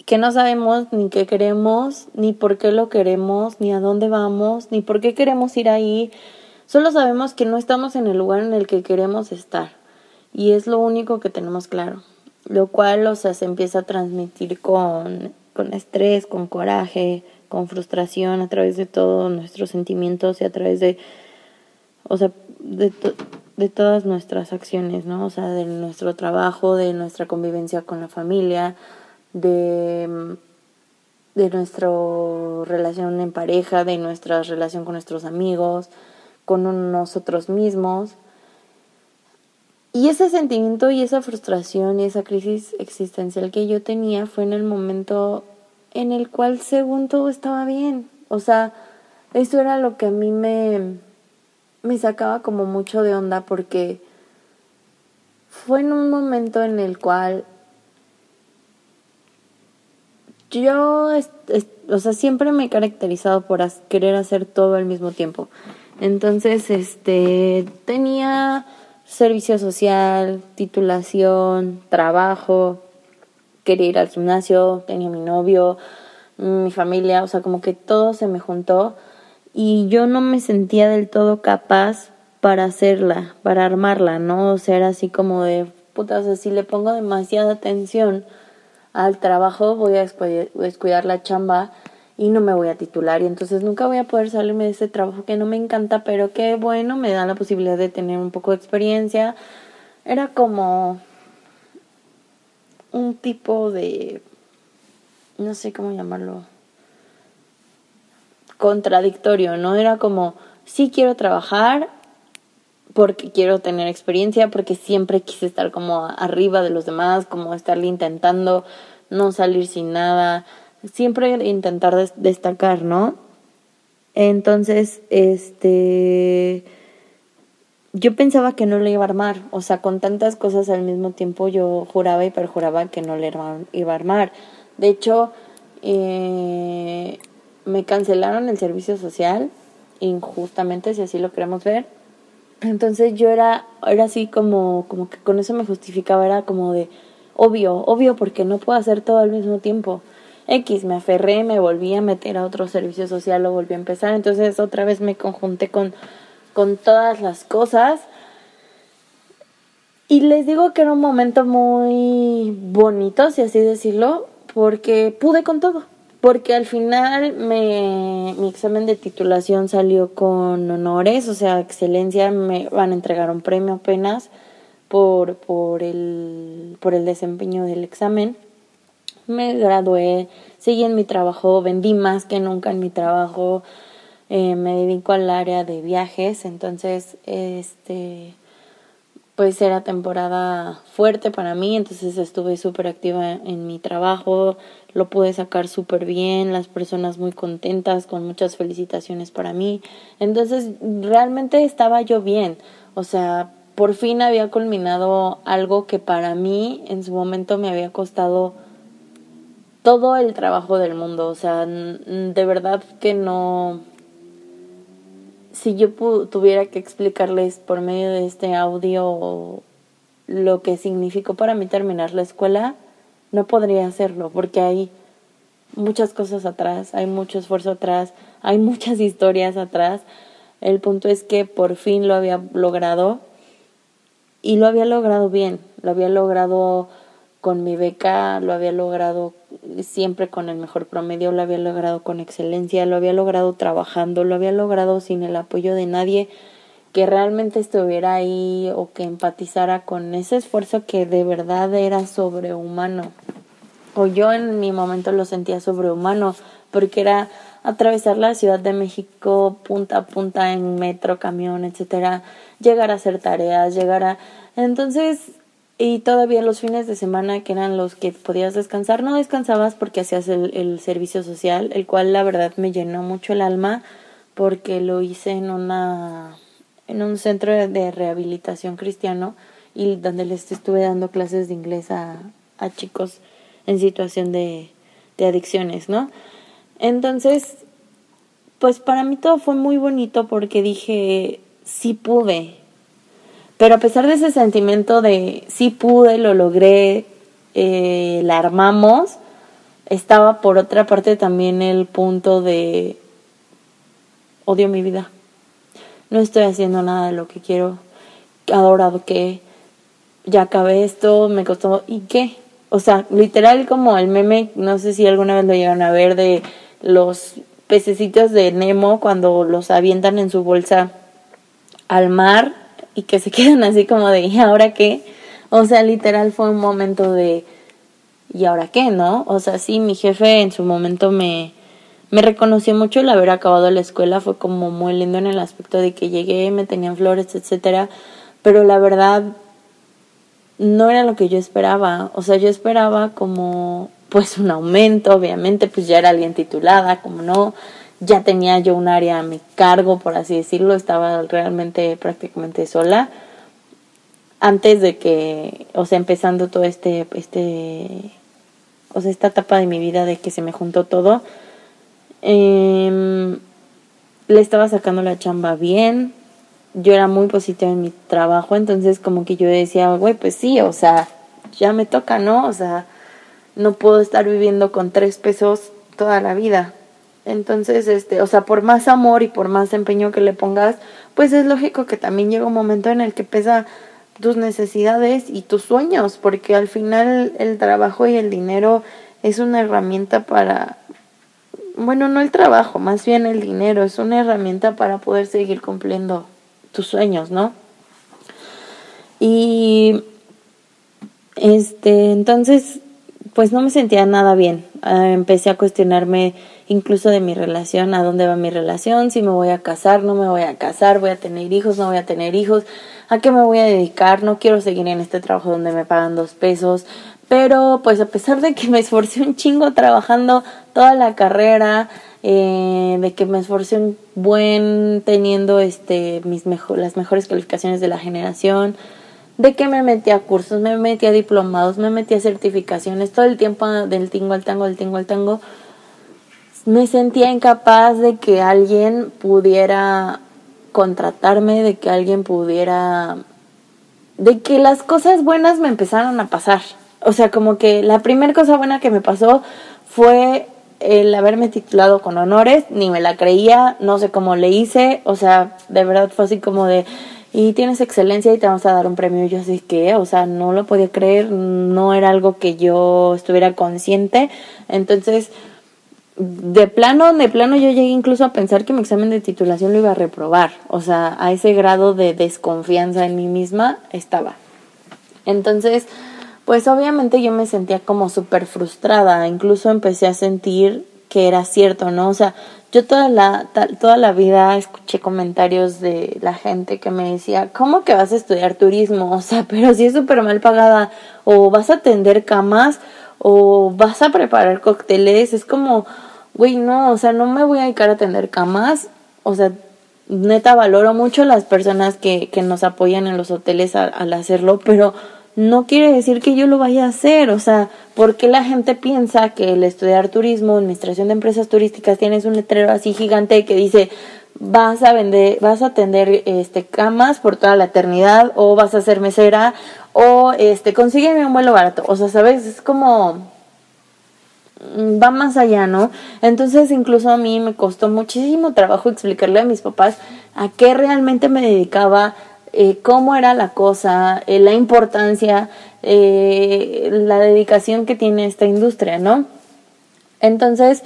B: que no sabemos ni qué queremos, ni por qué lo queremos, ni a dónde vamos, ni por qué queremos ir ahí. Solo sabemos que no estamos en el lugar en el que queremos estar. Y es lo único que tenemos claro lo cual, o sea, se empieza a transmitir con, con estrés, con coraje, con frustración a través de todos nuestros sentimientos y a través de, o sea, de, de todas nuestras acciones, ¿no? O sea, de nuestro trabajo, de nuestra convivencia con la familia, de, de nuestra relación en pareja, de nuestra relación con nuestros amigos, con nosotros mismos. Y ese sentimiento y esa frustración y esa crisis existencial que yo tenía fue en el momento en el cual según todo estaba bien. O sea, eso era lo que a mí me, me sacaba como mucho de onda porque fue en un momento en el cual yo, o sea, siempre me he caracterizado por querer hacer todo al mismo tiempo. Entonces, este, tenía servicio social, titulación, trabajo, quería ir al gimnasio, tenía mi novio, mi familia, o sea, como que todo se me juntó y yo no me sentía del todo capaz para hacerla, para armarla, ¿no? O sea, era así como de, puta, o sea, si le pongo demasiada atención al trabajo, voy a descuidar la chamba y no me voy a titular y entonces nunca voy a poder salirme de ese trabajo que no me encanta, pero que bueno, me da la posibilidad de tener un poco de experiencia. Era como un tipo de, no sé cómo llamarlo, contradictorio, ¿no? Era como, sí quiero trabajar porque quiero tener experiencia, porque siempre quise estar como arriba de los demás, como estarle intentando no salir sin nada siempre intentar destacar, ¿no? Entonces, este, yo pensaba que no lo iba a armar, o sea, con tantas cosas al mismo tiempo yo juraba y perjuraba que no le iba a armar. De hecho, eh, me cancelaron el servicio social, injustamente, si así lo queremos ver. Entonces yo era, era así como, como que con eso me justificaba, era como de obvio, obvio, porque no puedo hacer todo al mismo tiempo. X, me aferré, me volví a meter a otro servicio social, lo volví a empezar, entonces otra vez me conjunté con, con todas las cosas. Y les digo que era un momento muy bonito, si así decirlo, porque pude con todo. Porque al final me, mi examen de titulación salió con honores, o sea, excelencia, me van a entregar un premio apenas por, por, el, por el desempeño del examen me gradué, seguí en mi trabajo, vendí más que nunca en mi trabajo, eh, me dedico al área de viajes, entonces, este, pues era temporada fuerte para mí, entonces estuve súper activa en mi trabajo, lo pude sacar súper bien, las personas muy contentas, con muchas felicitaciones para mí, entonces realmente estaba yo bien, o sea, por fin había culminado algo que para mí en su momento me había costado todo el trabajo del mundo, o sea, de verdad que no si yo tuviera que explicarles por medio de este audio lo que significó para mí terminar la escuela, no podría hacerlo porque hay muchas cosas atrás, hay mucho esfuerzo atrás, hay muchas historias atrás. El punto es que por fin lo había logrado y lo había logrado bien, lo había logrado con mi beca, lo había logrado siempre con el mejor promedio, lo había logrado con excelencia, lo había logrado trabajando, lo había logrado sin el apoyo de nadie que realmente estuviera ahí o que empatizara con ese esfuerzo que de verdad era sobrehumano. O yo en mi momento lo sentía sobrehumano porque era atravesar la Ciudad de México punta a punta en metro, camión, etcétera, llegar a hacer tareas, llegar a entonces y todavía los fines de semana, que eran los que podías descansar, no descansabas porque hacías el, el servicio social, el cual la verdad me llenó mucho el alma porque lo hice en una en un centro de rehabilitación cristiano y donde les estuve dando clases de inglés a, a chicos en situación de, de adicciones, ¿no? Entonces, pues para mí todo fue muy bonito porque dije, sí pude, pero a pesar de ese sentimiento de sí pude, lo logré, eh, la armamos, estaba por otra parte también el punto de odio mi vida. No estoy haciendo nada de lo que quiero. Ahora que ya acabé esto, me costó. ¿Y qué? O sea, literal como el meme, no sé si alguna vez lo llegan a ver, de los pececitos de Nemo cuando los avientan en su bolsa al mar y que se quedan así como de, ¿y ahora qué? O sea, literal fue un momento de, ¿y ahora qué? ¿No? O sea, sí, mi jefe en su momento me, me reconoció mucho el haber acabado la escuela, fue como muy lindo en el aspecto de que llegué, me tenían flores, etcétera, pero la verdad no era lo que yo esperaba, o sea, yo esperaba como pues un aumento, obviamente, pues ya era alguien titulada, como no, ya tenía yo un área a mi cargo, por así decirlo, estaba realmente prácticamente sola antes de que, o sea, empezando todo este, este, o sea, esta etapa de mi vida de que se me juntó todo, eh, le estaba sacando la chamba bien, yo era muy positiva en mi trabajo, entonces como que yo decía, güey, pues sí, o sea, ya me toca, ¿no? O sea, no puedo estar viviendo con tres pesos toda la vida. Entonces, este, o sea, por más amor y por más empeño que le pongas, pues es lógico que también llega un momento en el que pesa tus necesidades y tus sueños, porque al final el trabajo y el dinero es una herramienta para, bueno, no el trabajo, más bien el dinero, es una herramienta para poder seguir cumpliendo tus sueños, ¿no? Y este, entonces, pues no me sentía nada bien. Ah, empecé a cuestionarme incluso de mi relación, a dónde va mi relación, si me voy a casar, no me voy a casar, voy a tener hijos, no voy a tener hijos, a qué me voy a dedicar, no quiero seguir en este trabajo donde me pagan dos pesos, pero pues a pesar de que me esforcé un chingo trabajando toda la carrera, eh, de que me esforcé un buen teniendo este mis las mejores calificaciones de la generación, de que me metí a cursos, me metí a diplomados, me metí a certificaciones, todo el tiempo del tingo al tango, del tingo al tango, me sentía incapaz de que alguien pudiera contratarme, de que alguien pudiera, de que las cosas buenas me empezaron a pasar. O sea, como que la primera cosa buena que me pasó fue el haberme titulado con honores, ni me la creía, no sé cómo le hice, o sea, de verdad fue así como de, y tienes excelencia y te vamos a dar un premio. Yo así que, o sea, no lo podía creer, no era algo que yo estuviera consciente. Entonces, de plano, de plano yo llegué incluso a pensar que mi examen de titulación lo iba a reprobar. O sea, a ese grado de desconfianza en mí misma estaba. Entonces, pues obviamente yo me sentía como súper frustrada. Incluso empecé a sentir que era cierto, ¿no? O sea, yo toda la, toda la vida escuché comentarios de la gente que me decía, ¿cómo que vas a estudiar turismo? O sea, pero si es súper mal pagada, o vas a atender camas, o vas a preparar cócteles, es como, güey, no, o sea, no me voy a dedicar a atender camas, o sea, neta valoro mucho las personas que, que nos apoyan en los hoteles al hacerlo, pero no quiere decir que yo lo vaya a hacer, o sea, ¿por qué la gente piensa que el estudiar turismo, administración de empresas turísticas, tienes un letrero así gigante que dice vas a vender, vas a atender este camas por toda la eternidad o vas a ser mesera o este consígueme un vuelo barato, o sea, sabes, es como va más allá, ¿no? Entonces, incluso a mí me costó muchísimo trabajo explicarle a mis papás a qué realmente me dedicaba eh, cómo era la cosa, eh, la importancia, eh, la dedicación que tiene esta industria, ¿no? Entonces,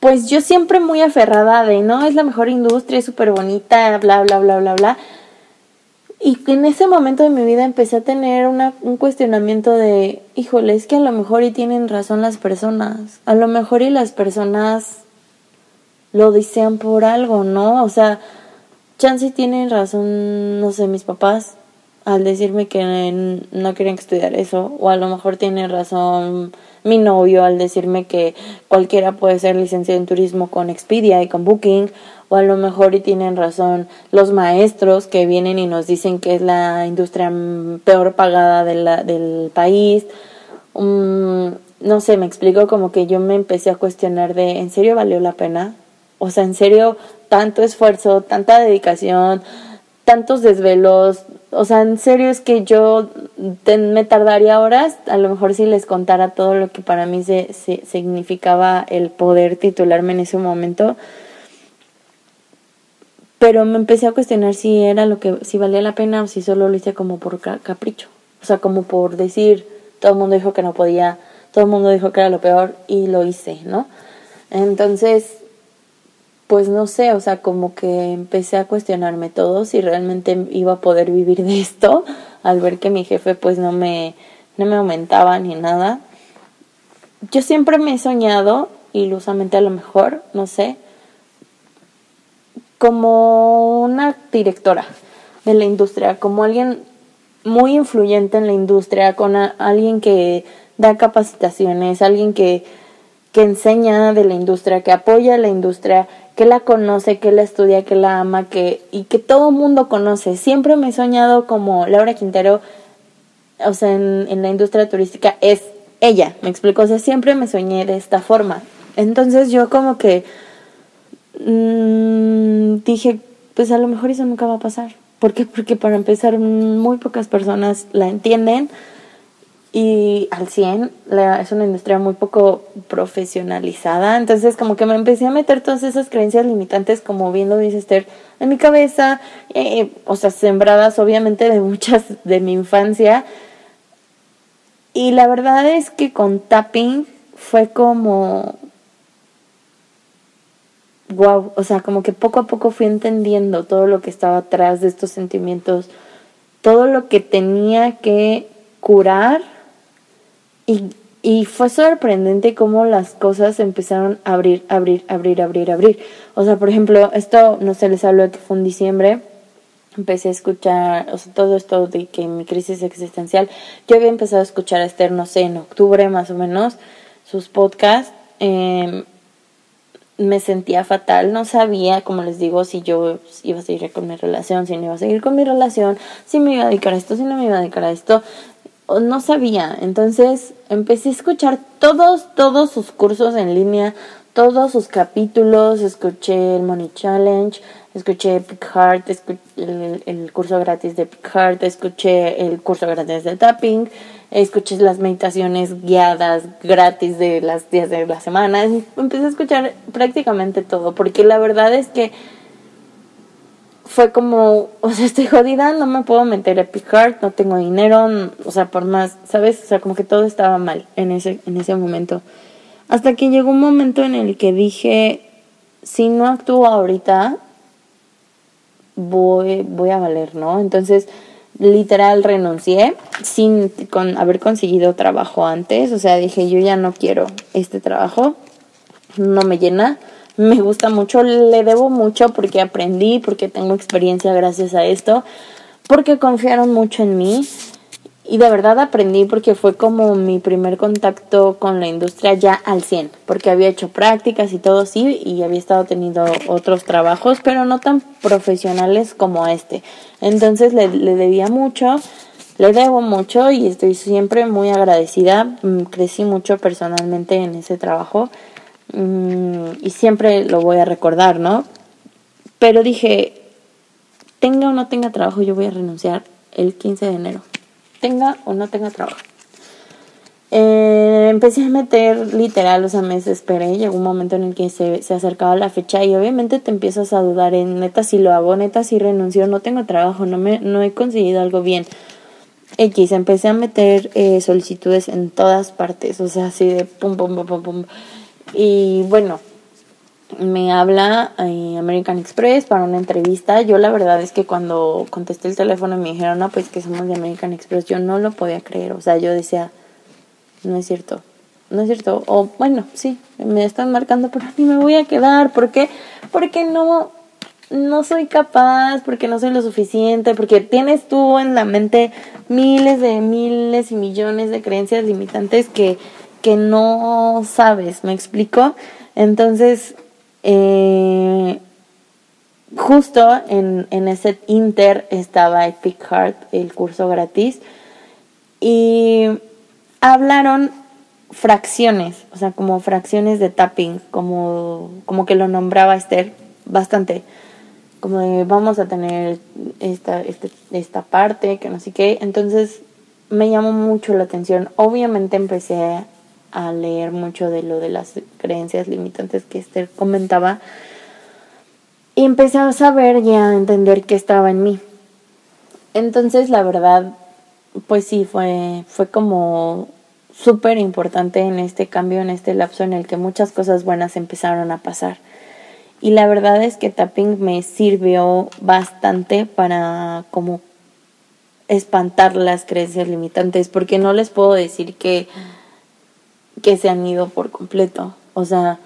B: pues yo siempre muy aferrada de, no, es la mejor industria, es súper bonita, bla, bla, bla, bla, bla. Y en ese momento de mi vida empecé a tener una, un cuestionamiento de, híjole, es que a lo mejor y tienen razón las personas, a lo mejor y las personas lo desean por algo, ¿no? O sea, chance tienen razón, no sé, mis papás al decirme que no querían estudiar eso, o a lo mejor tiene razón mi novio al decirme que cualquiera puede ser licenciado en turismo con Expedia y con Booking, o a lo mejor y tienen razón los maestros que vienen y nos dicen que es la industria peor pagada del país. Um, no sé, me explico como que yo me empecé a cuestionar de, ¿en serio valió la pena? O sea, ¿en serio tanto esfuerzo, tanta dedicación, tantos desvelos. O sea, en serio es que yo me tardaría horas, a lo mejor si les contara todo lo que para mí se, significaba el poder titularme en ese momento. Pero me empecé a cuestionar si era lo que, si valía la pena o si solo lo hice como por capricho. O sea, como por decir, todo el mundo dijo que no podía, todo el mundo dijo que era lo peor y lo hice, ¿no? Entonces, pues no sé, o sea, como que empecé a cuestionarme todo si realmente iba a poder vivir de esto al ver que mi jefe pues no me no me aumentaba ni nada. Yo siempre me he soñado ilusamente a lo mejor, no sé, como una directora de la industria, como alguien muy influyente en la industria, con alguien que da capacitaciones, alguien que, que enseña de la industria, que apoya a la industria, que la conoce, que la estudia, que la ama, que y que todo mundo conoce. Siempre me he soñado como Laura Quintero, o sea, en, la industria turística es ella, me explico, o sea, siempre me soñé de esta forma. Entonces yo como que mmm, dije, pues a lo mejor eso nunca va a pasar. ¿Por qué? Porque para empezar muy pocas personas la entienden y al 100 es una industria muy poco profesionalizada, entonces como que me empecé a meter todas esas creencias limitantes, como bien lo dice Esther, en mi cabeza, eh, o sea, sembradas obviamente de muchas de mi infancia. Y la verdad es que con tapping fue como wow, o sea, como que poco a poco fui entendiendo todo lo que estaba atrás de estos sentimientos, todo lo que tenía que curar y, y fue sorprendente cómo las cosas empezaron a abrir, abrir, abrir, abrir, abrir. O sea, por ejemplo, esto, no sé, les hablo de que fue en diciembre. Empecé a escuchar, o sea, todo esto de que mi crisis existencial. Yo había empezado a escuchar a Esther, no sé, en octubre más o menos, sus podcasts. Eh, me sentía fatal, no sabía, como les digo, si yo iba a seguir con mi relación, si no iba a seguir con mi relación, si me iba a dedicar a esto, si no me iba a dedicar a esto no sabía. Entonces empecé a escuchar todos, todos sus cursos en línea, todos sus capítulos, escuché el Money Challenge, escuché Pick Heart, el, curso gratis de Pick Heart, escuché el curso gratis de Tapping, escuché las meditaciones guiadas gratis de las días de la semana. Empecé a escuchar prácticamente todo, porque la verdad es que fue como, o sea, estoy jodida, no me puedo meter a Picard, no tengo dinero, o sea, por más, ¿sabes? O sea, como que todo estaba mal en ese, en ese momento. Hasta que llegó un momento en el que dije, si no actúo ahorita, voy, voy a valer, ¿no? Entonces, literal renuncié sin con haber conseguido trabajo antes, o sea, dije, yo ya no quiero este trabajo. no me llena. Me gusta mucho, le debo mucho porque aprendí, porque tengo experiencia gracias a esto, porque confiaron mucho en mí y de verdad aprendí porque fue como mi primer contacto con la industria ya al 100, porque había hecho prácticas y todo sí, y había estado teniendo otros trabajos, pero no tan profesionales como este. Entonces le, le debía mucho, le debo mucho y estoy siempre muy agradecida. Mm, crecí mucho personalmente en ese trabajo y siempre lo voy a recordar, ¿no? Pero dije, tenga o no tenga trabajo, yo voy a renunciar el 15 de enero tenga o no tenga trabajo. Eh, empecé a meter literal, o sea, me desesperé. Llegó un momento en el que se, se, acercaba la fecha y obviamente te empiezas a dudar en neta si lo hago, neta si renuncio, no tengo trabajo, no, me, no he conseguido algo bien. X, empecé a meter eh, solicitudes en todas partes, o sea, así de pum, pum, pum, pum, pum. Y bueno, me habla eh, American Express para una entrevista. Yo la verdad es que cuando contesté el teléfono me dijeron, no, pues que somos de American Express, yo no lo podía creer. O sea, yo decía, no es cierto, no es cierto. O bueno, sí, me están marcando, pero ni me voy a quedar. ¿Por qué? Porque no, no soy capaz, porque no soy lo suficiente, porque tienes tú en la mente miles de miles y millones de creencias limitantes que, que no sabes, ¿me explico? Entonces, eh, justo en, en ese inter estaba Epic Heart, el curso gratis, y hablaron fracciones, o sea, como fracciones de tapping, como, como que lo nombraba Esther bastante, como de vamos a tener esta, este, esta parte, que no sé qué, entonces me llamó mucho la atención, obviamente empecé a leer mucho de lo de las creencias limitantes que Esther comentaba y empecé a saber y a entender que estaba en mí. Entonces, la verdad, pues sí, fue, fue como súper importante en este cambio, en este lapso en el que muchas cosas buenas empezaron a pasar. Y la verdad es que tapping me sirvió bastante para como espantar las creencias limitantes, porque no les puedo decir que que se han ido por completo. O sea,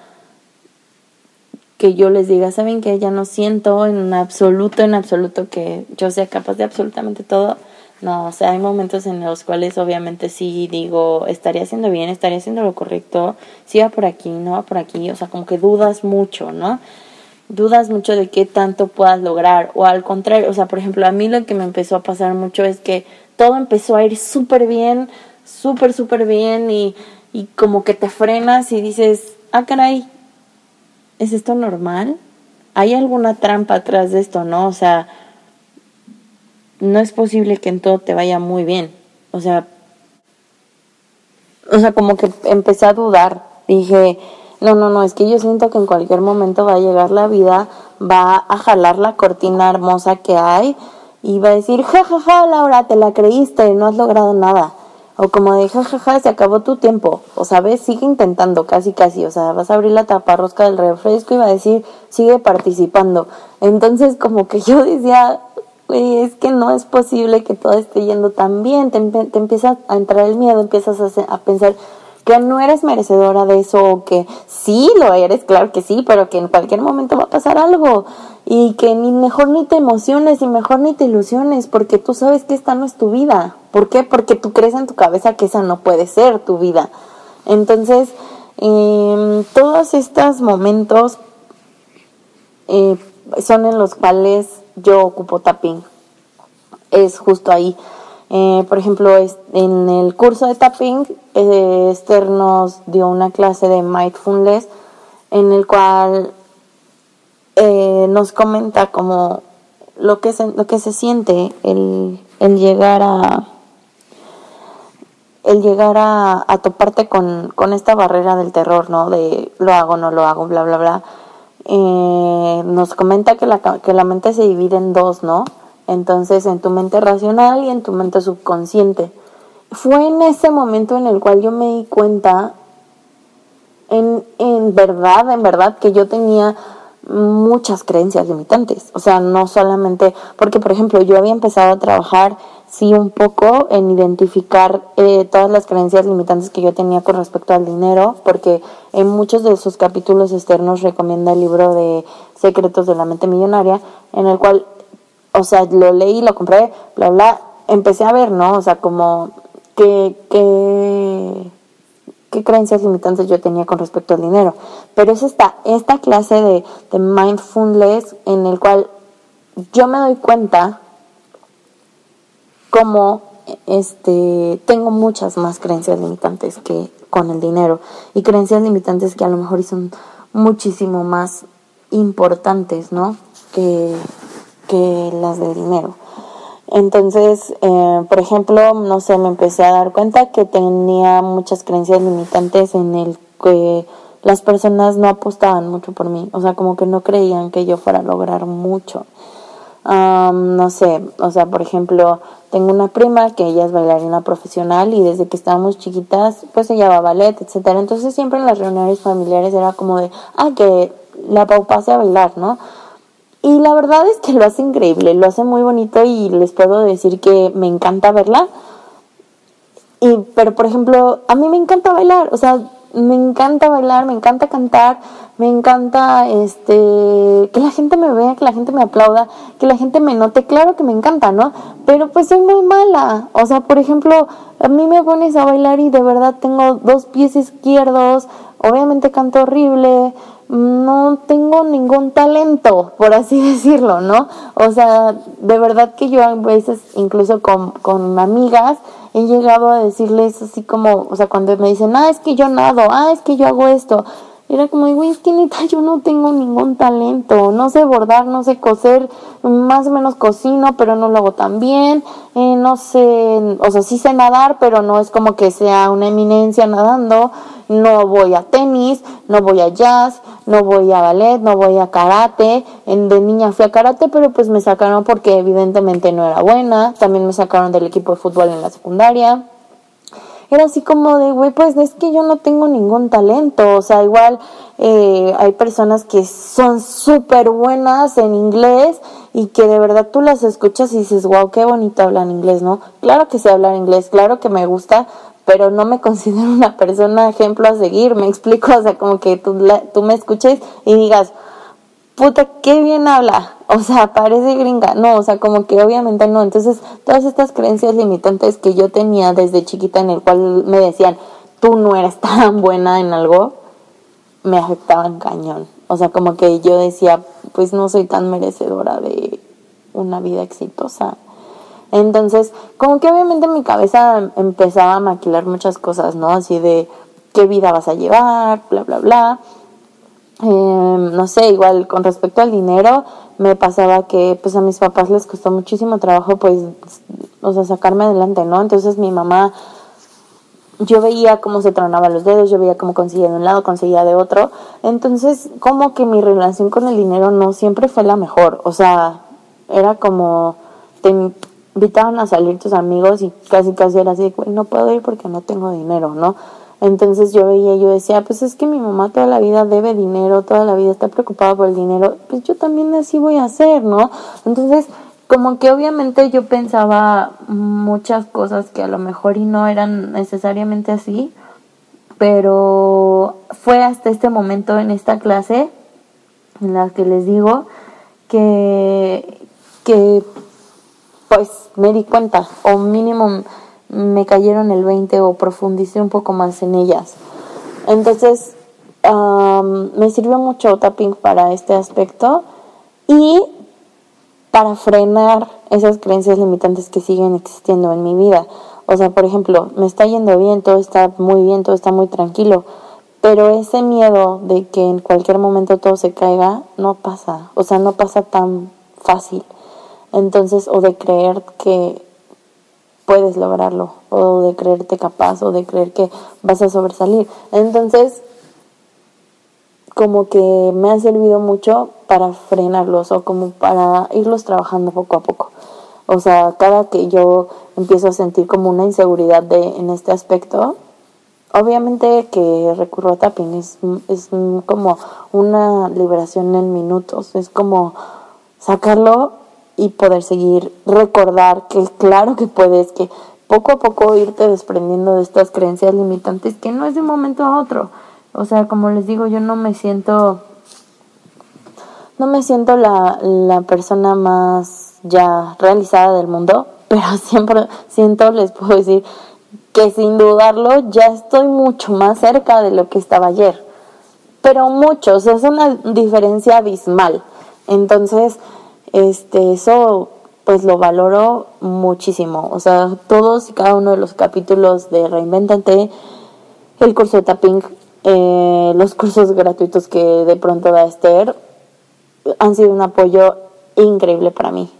B: que yo les diga, ¿saben que Ya no siento en absoluto, en absoluto que yo sea capaz de absolutamente todo. No, o sea, hay momentos en los cuales obviamente sí digo, estaría haciendo bien, estaría haciendo lo correcto, si va por aquí, no va por aquí, o sea, como que dudas mucho, ¿no? Dudas mucho de qué tanto puedas lograr, o al contrario, o sea, por ejemplo, a mí lo que me empezó a pasar mucho es que todo empezó a ir súper bien, súper, súper bien, y y como que te frenas y dices, ah, caray, ¿es esto normal? ¿Hay alguna trampa atrás de esto, no? O sea, no es posible que en todo te vaya muy bien. O sea, o sea, como que empecé a dudar. Dije, no, no, no, es que yo siento que en cualquier momento va a llegar la vida, va a jalar la cortina hermosa que hay y va a decir, ja, ja, ja, Laura, te la creíste, no has logrado nada. O como de jajaja, se acabó tu tiempo. O sabes, sigue intentando, casi casi. O sea, vas a abrir la taparrosca del refresco y va a decir, sigue participando. Entonces, como que yo decía, güey, es que no es posible que todo esté yendo tan bien. Te, te empieza a entrar el miedo, empiezas a, a pensar que no eres merecedora de eso o que sí lo eres, claro que sí, pero que en cualquier momento va a pasar algo y que ni mejor ni te emociones y mejor ni te ilusiones porque tú sabes que esta no es tu vida. ¿Por qué? Porque tú crees en tu cabeza que esa no puede ser tu vida. Entonces, eh, todos estos momentos eh, son en los cuales yo ocupo tapping. Es justo ahí. Eh, por ejemplo, en el curso de tapping, eh, Esther nos dio una clase de mindfulness en el cual nos comenta como lo que se, lo que se siente el, el llegar a el llegar a, toparte con, con, esta barrera del terror, ¿no? De lo hago, no lo hago, bla, bla, bla. Eh, nos comenta que la, que la mente se divide en dos, ¿no? Entonces, en tu mente racional y en tu mente subconsciente. Fue en ese momento en el cual yo me di cuenta, en, en verdad, en verdad, que yo tenía muchas creencias limitantes. O sea, no solamente, porque por ejemplo yo había empezado a trabajar sí un poco en identificar eh, todas las creencias limitantes que yo tenía con respecto al dinero, porque en muchos de sus capítulos externos recomienda el libro de Secretos de la Mente Millonaria, en el cual, o sea, lo leí, lo compré, bla, bla, empecé a ver, ¿no? O sea, como que, que qué creencias limitantes yo tenía con respecto al dinero. Pero es esta, esta clase de, de mindfulness en el cual yo me doy cuenta como este tengo muchas más creencias limitantes que con el dinero y creencias limitantes que a lo mejor son muchísimo más importantes, ¿no? Que, que las del dinero. Entonces, eh, por ejemplo, no sé, me empecé a dar cuenta que tenía muchas creencias limitantes en el que las personas no apostaban mucho por mí, o sea, como que no creían que yo fuera a lograr mucho no sé, o sea, por ejemplo, tengo una prima que ella es bailarina profesional y desde que estábamos chiquitas, pues ella va a ballet, etcétera. Entonces siempre en las reuniones familiares era como de, ah, que la Pau pase a bailar, ¿no? Y la verdad es que lo hace increíble, lo hace muy bonito y les puedo decir que me encanta verla. Y, pero por ejemplo, a mí me encanta bailar, o sea, me encanta bailar, me encanta cantar, me encanta este que la gente me vea, que la gente me aplauda, que la gente me note, claro que me encanta, ¿no? Pero pues soy muy mala. O sea, por ejemplo, a mí me pones a bailar y de verdad tengo dos pies izquierdos, obviamente canto horrible, no tengo ningún talento, por así decirlo, ¿no? O sea, de verdad que yo a veces, incluso con, con amigas, he llegado a decirles así como, o sea, cuando me dicen, ah, es que yo nado, ah, es que yo hago esto, era como, güey, es que neta yo no tengo ningún talento, no sé bordar, no sé coser, más o menos cocino, pero no lo hago tan bien, eh, no sé, o sea, sí sé nadar, pero no es como que sea una eminencia nadando, no voy a tenis, no voy a jazz, no voy a ballet, no voy a karate, de niña fui a karate, pero pues me sacaron porque evidentemente no era buena, también me sacaron del equipo de fútbol en la secundaria era así como de, güey, pues es que yo no tengo ningún talento, o sea, igual eh, hay personas que son súper buenas en inglés y que de verdad tú las escuchas y dices, wow, qué bonito hablan inglés, ¿no? Claro que sé hablar inglés, claro que me gusta, pero no me considero una persona ejemplo a seguir, me explico, o sea, como que tú, tú me escuches y digas, puta, qué bien habla, o sea, parece gringa, no, o sea, como que obviamente no, entonces todas estas creencias limitantes que yo tenía desde chiquita en el cual me decían, tú no eres tan buena en algo, me afectaban cañón, o sea, como que yo decía, pues no soy tan merecedora de una vida exitosa. Entonces, como que obviamente mi cabeza empezaba a maquilar muchas cosas, ¿no? Así de qué vida vas a llevar, bla, bla, bla. Em, no sé, igual con respecto al dinero, me pasaba que pues a mis papás les costó muchísimo trabajo pues, o sea, sacarme adelante, ¿no? Entonces mi mamá, yo veía cómo se tronaba los dedos, yo veía cómo conseguía de un lado, conseguía de otro, entonces como que mi relación con el dinero no siempre fue la mejor, o sea, era como, te invitaban a salir tus amigos y casi casi era así, no puedo ir porque no tengo dinero, ¿no? Entonces yo veía, yo decía, pues es que mi mamá toda la vida debe dinero, toda la vida está preocupada por el dinero, pues yo también así voy a hacer, ¿no? Entonces, como que obviamente yo pensaba muchas cosas que a lo mejor y no eran necesariamente así, pero fue hasta este momento en esta clase en la que les digo que, que pues me di cuenta, o mínimo me cayeron el 20 o profundicé un poco más en ellas. Entonces, me sirvió mucho tapping para este aspecto y para frenar esas creencias limitantes que siguen existiendo en mi vida. O sea, por ejemplo, me está yendo bien, todo está muy bien, todo está muy tranquilo, pero ese miedo de que en cualquier momento todo se caiga no pasa, o sea, no pasa tan fácil. Entonces, o de creer que puedes lograrlo, o de creerte capaz, o de creer que vas a sobresalir. Entonces, como que me ha servido mucho para frenarlos o como para irlos trabajando poco a poco. O sea, cada que yo empiezo a sentir como una inseguridad de, en este aspecto, obviamente que recurro a tapping es, es como una liberación en minutos, es como sacarlo y poder seguir, recordar que claro que puedes, que poco a poco irte desprendiendo de estas creencias limitantes que no es de un momento a otro. O sea, como les digo, yo no me siento, no me siento la, la persona más ya realizada del mundo, pero siempre siento, les puedo decir, que sin dudarlo ya estoy mucho más cerca de lo que estaba ayer. Pero mucho, o sea, es una diferencia abismal. Entonces, este, eso pues lo valoro muchísimo. O sea, todos y cada uno de los capítulos de Reinventate, el curso de tapping, eh, los cursos gratuitos que de pronto da Esther, han sido un apoyo increíble para mí.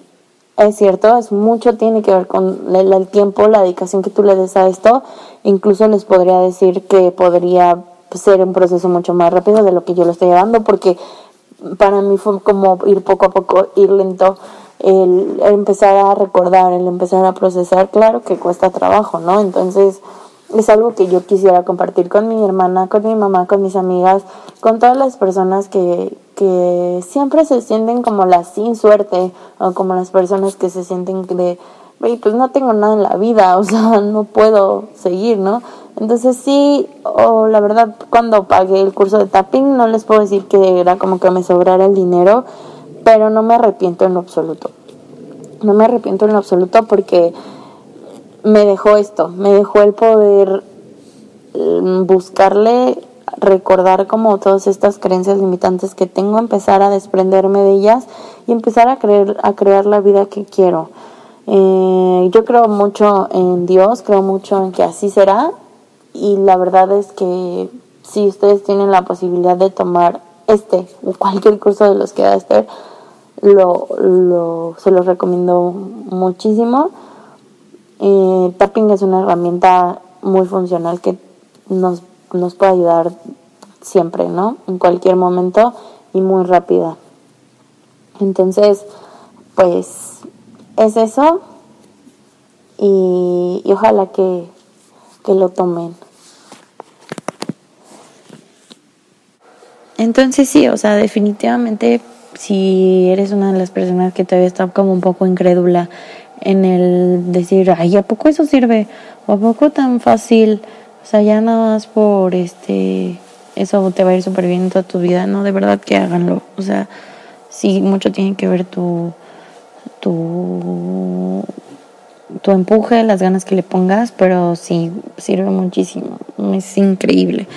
B: Es cierto, es mucho, tiene que ver con el, tiempo, la dedicación que tú le des a esto. Incluso les podría decir que podría ser un proceso mucho más rápido de lo que yo lo estoy llevando, porque para mí fue como ir poco a poco, ir lento, el, empezar a recordar, el empezar a procesar, claro que cuesta trabajo, ¿no? Entonces es algo que yo quisiera compartir con mi hermana, con mi mamá, con mis amigas, con todas las personas que, que siempre se sienten como las sin suerte o como las personas que se sienten de, pues no tengo nada en la vida, o sea, no puedo seguir, ¿no? Entonces sí, o la verdad, cuando pagué el curso de tapping, no les puedo decir que era como que me sobrara el dinero, pero no me arrepiento en lo absoluto. No me arrepiento en lo absoluto porque me dejó esto, me dejó el poder mm, buscarle, recordar como todas estas creencias limitantes que tengo, empezar a desprenderme de ellas y empezar a creer, a crear la vida que quiero. Eh, yo creo mucho en Dios, creo mucho en que así será y la verdad es que si ustedes tienen la posibilidad de tomar este o cualquier curso de los que da Esther, lo, lo, se los recomiendo muchísimo. Eh, tapping es una herramienta muy funcional que nos, nos puede ayudar siempre, ¿no? En cualquier momento y muy rápida. Entonces, pues es eso y, y ojalá que, que lo tomen. Entonces sí, o sea, definitivamente si eres una de las personas que todavía está como un poco incrédula en el decir, ay, ¿a poco eso sirve? ¿O a poco tan fácil? O sea, ya nada más por este, eso te va a ir súper bien en toda tu vida, ¿no? De verdad que háganlo. O sea, sí, mucho tiene que ver tu, tu, empuje, las ganas que le pongas, pero sí, sirve muchísimo. Es increíble.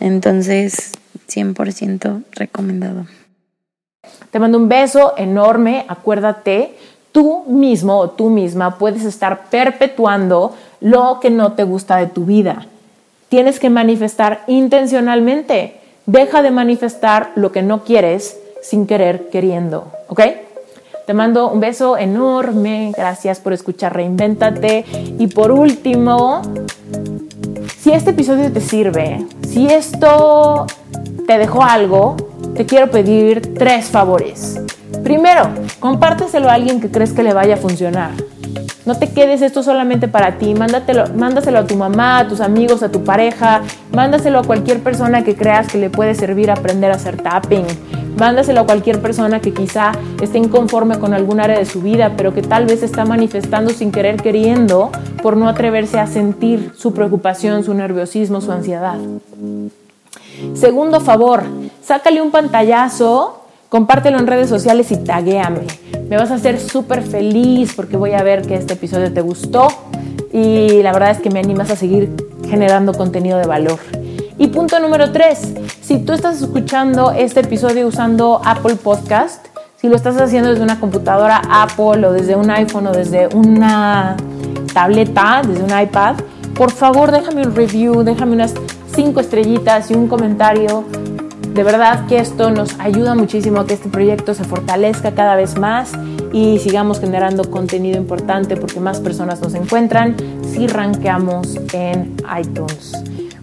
B: Entonces, 100% recomendado.
A: Te mando un beso enorme, acuérdate, tú mismo o tú misma puedes estar perpetuando lo que no te gusta de tu vida. Tienes que manifestar intencionalmente. Deja de manifestar lo que no quieres sin querer queriendo, ¿ok? Te mando un beso enorme, gracias por escuchar Reinvéntate y por último, si este episodio te sirve, si esto te dejó algo, te quiero pedir tres favores. Primero, compárteselo a alguien que crees que le vaya a funcionar. No te quedes esto solamente para ti, Mándatelo, mándaselo a tu mamá, a tus amigos, a tu pareja, mándaselo a cualquier persona que creas que le puede servir aprender a hacer tapping. Mándaselo a cualquier persona que quizá esté inconforme con algún área de su vida, pero que tal vez está manifestando sin querer queriendo por no atreverse a sentir su preocupación, su nerviosismo, su ansiedad. Segundo favor, sácale un pantallazo, compártelo en redes sociales y taguéame. Me vas a hacer súper feliz porque voy a ver que este episodio te gustó y la verdad es que me animas a seguir generando contenido de valor. Y punto número tres, si tú estás escuchando este episodio usando Apple Podcast, si lo estás haciendo desde una computadora Apple o desde un iPhone o desde una tableta, desde un iPad, por favor déjame un review, déjame unas cinco estrellitas y un comentario. De verdad que esto nos ayuda muchísimo a que este proyecto se fortalezca cada vez más y sigamos generando contenido importante porque más personas nos encuentran si rankeamos en iTunes.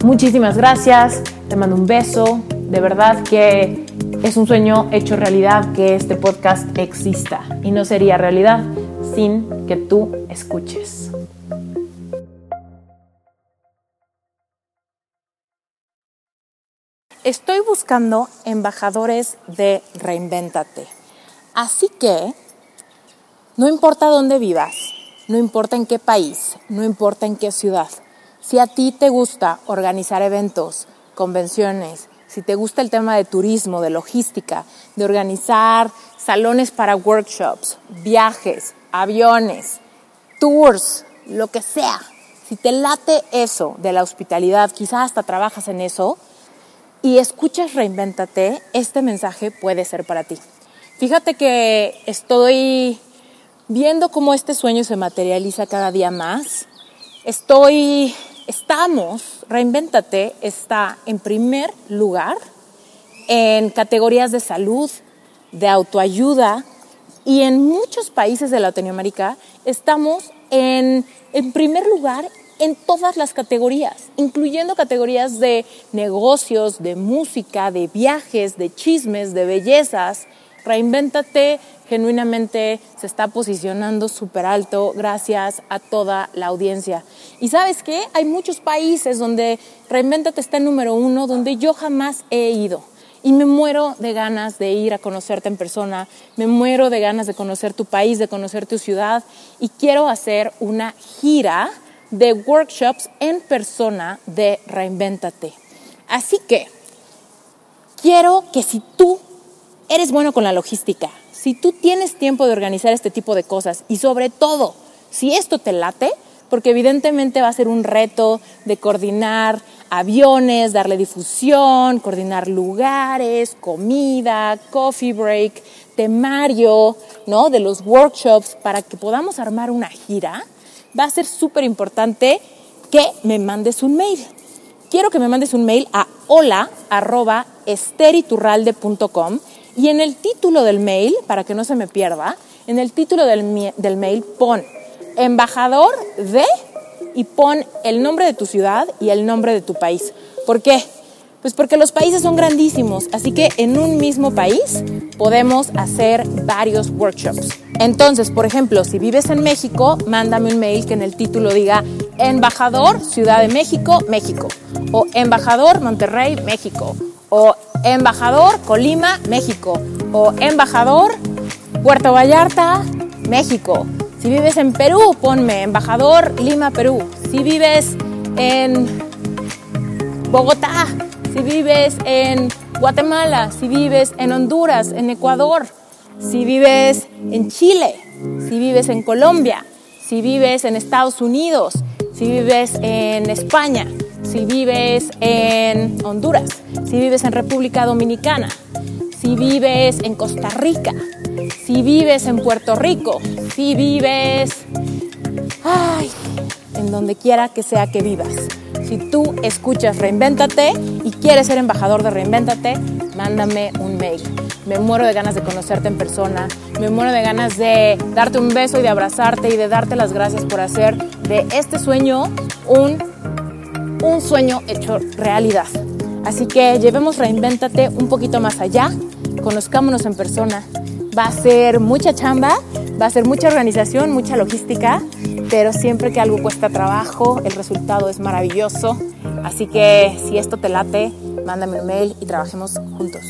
A: Muchísimas gracias, te mando un beso, de verdad que es un sueño hecho realidad que este podcast exista y no sería realidad sin que tú escuches. Estoy buscando embajadores de Reinvéntate. Así que No importa dónde vivas, no importa en qué país, no importa en qué ciudad. Si a ti te gusta organizar eventos, convenciones, si te gusta el tema de turismo, de logística, de organizar salones para workshops, viajes, aviones, tours, lo que sea, si te late eso de la hospitalidad, quizás hasta trabajas en eso y escuchas Reinvéntate, este mensaje puede ser para ti. Fíjate que estoy viendo cómo este sueño se materializa cada día más. Estoy, estamos, Reinvéntate está en primer lugar en categorías de salud, de autoayuda y en muchos países de Latinoamérica estamos en, en primer lugar en todas las categorías, incluyendo categorías de negocios, de música, de viajes, de chismes, de bellezas. Reinvéntate genuinamente se está posicionando súper alto gracias a toda la audiencia. Y sabes qué? Hay muchos países donde Reinvéntate está en número uno, donde yo jamás he ido. Y me muero de ganas de ir a conocerte en persona, me muero de ganas de conocer tu país, de conocer tu ciudad. Y quiero hacer una gira de workshops en persona de Reinvéntate. Así que quiero que si tú eres bueno con la logística, si tú tienes tiempo de organizar este tipo de cosas y sobre todo, si esto te late, porque evidentemente va a ser un reto de coordinar aviones, darle difusión, coordinar lugares, comida, coffee break, temario, ¿no? De los workshops para que podamos armar una gira, va a ser súper importante que me mandes un mail. Quiero que me mandes un mail a hola@esteriturralde.com y en el título del mail, para que no se me pierda, en el título del, del mail pon embajador de y pon el nombre de tu ciudad y el nombre de tu país. ¿Por qué? Pues porque los países son grandísimos, así que en un mismo país podemos hacer varios workshops. Entonces, por ejemplo, si vives en México, mándame un mail que en el título diga Embajador Ciudad de México, México, o Embajador Monterrey, México, o Embajador Colima, México. O Embajador Puerto Vallarta, México. Si vives en Perú, ponme Embajador Lima, Perú. Si vives en Bogotá, si vives en Guatemala, si vives en Honduras, en Ecuador, si vives en Chile, si vives en Colombia, si vives en Estados Unidos, si vives en España, si vives en Honduras, si vives en República Dominicana, si vives en Costa Rica, si vives en Puerto Rico, si vives ay, en donde quiera que sea que vivas. Si tú escuchas Reinvéntate y quieres ser embajador de Reinvéntate, mándame un mail. Me muero de ganas de conocerte en persona, me muero de ganas de darte un beso y de abrazarte y de darte las gracias por hacer de este sueño un un sueño hecho realidad. Así que llevemos Reinvéntate un poquito más allá, conozcámonos en persona. Va a ser mucha chamba, va a ser mucha organización, mucha logística, pero siempre que algo cuesta trabajo, el resultado es maravilloso. Así que si esto te late, mándame un mail y trabajemos juntos.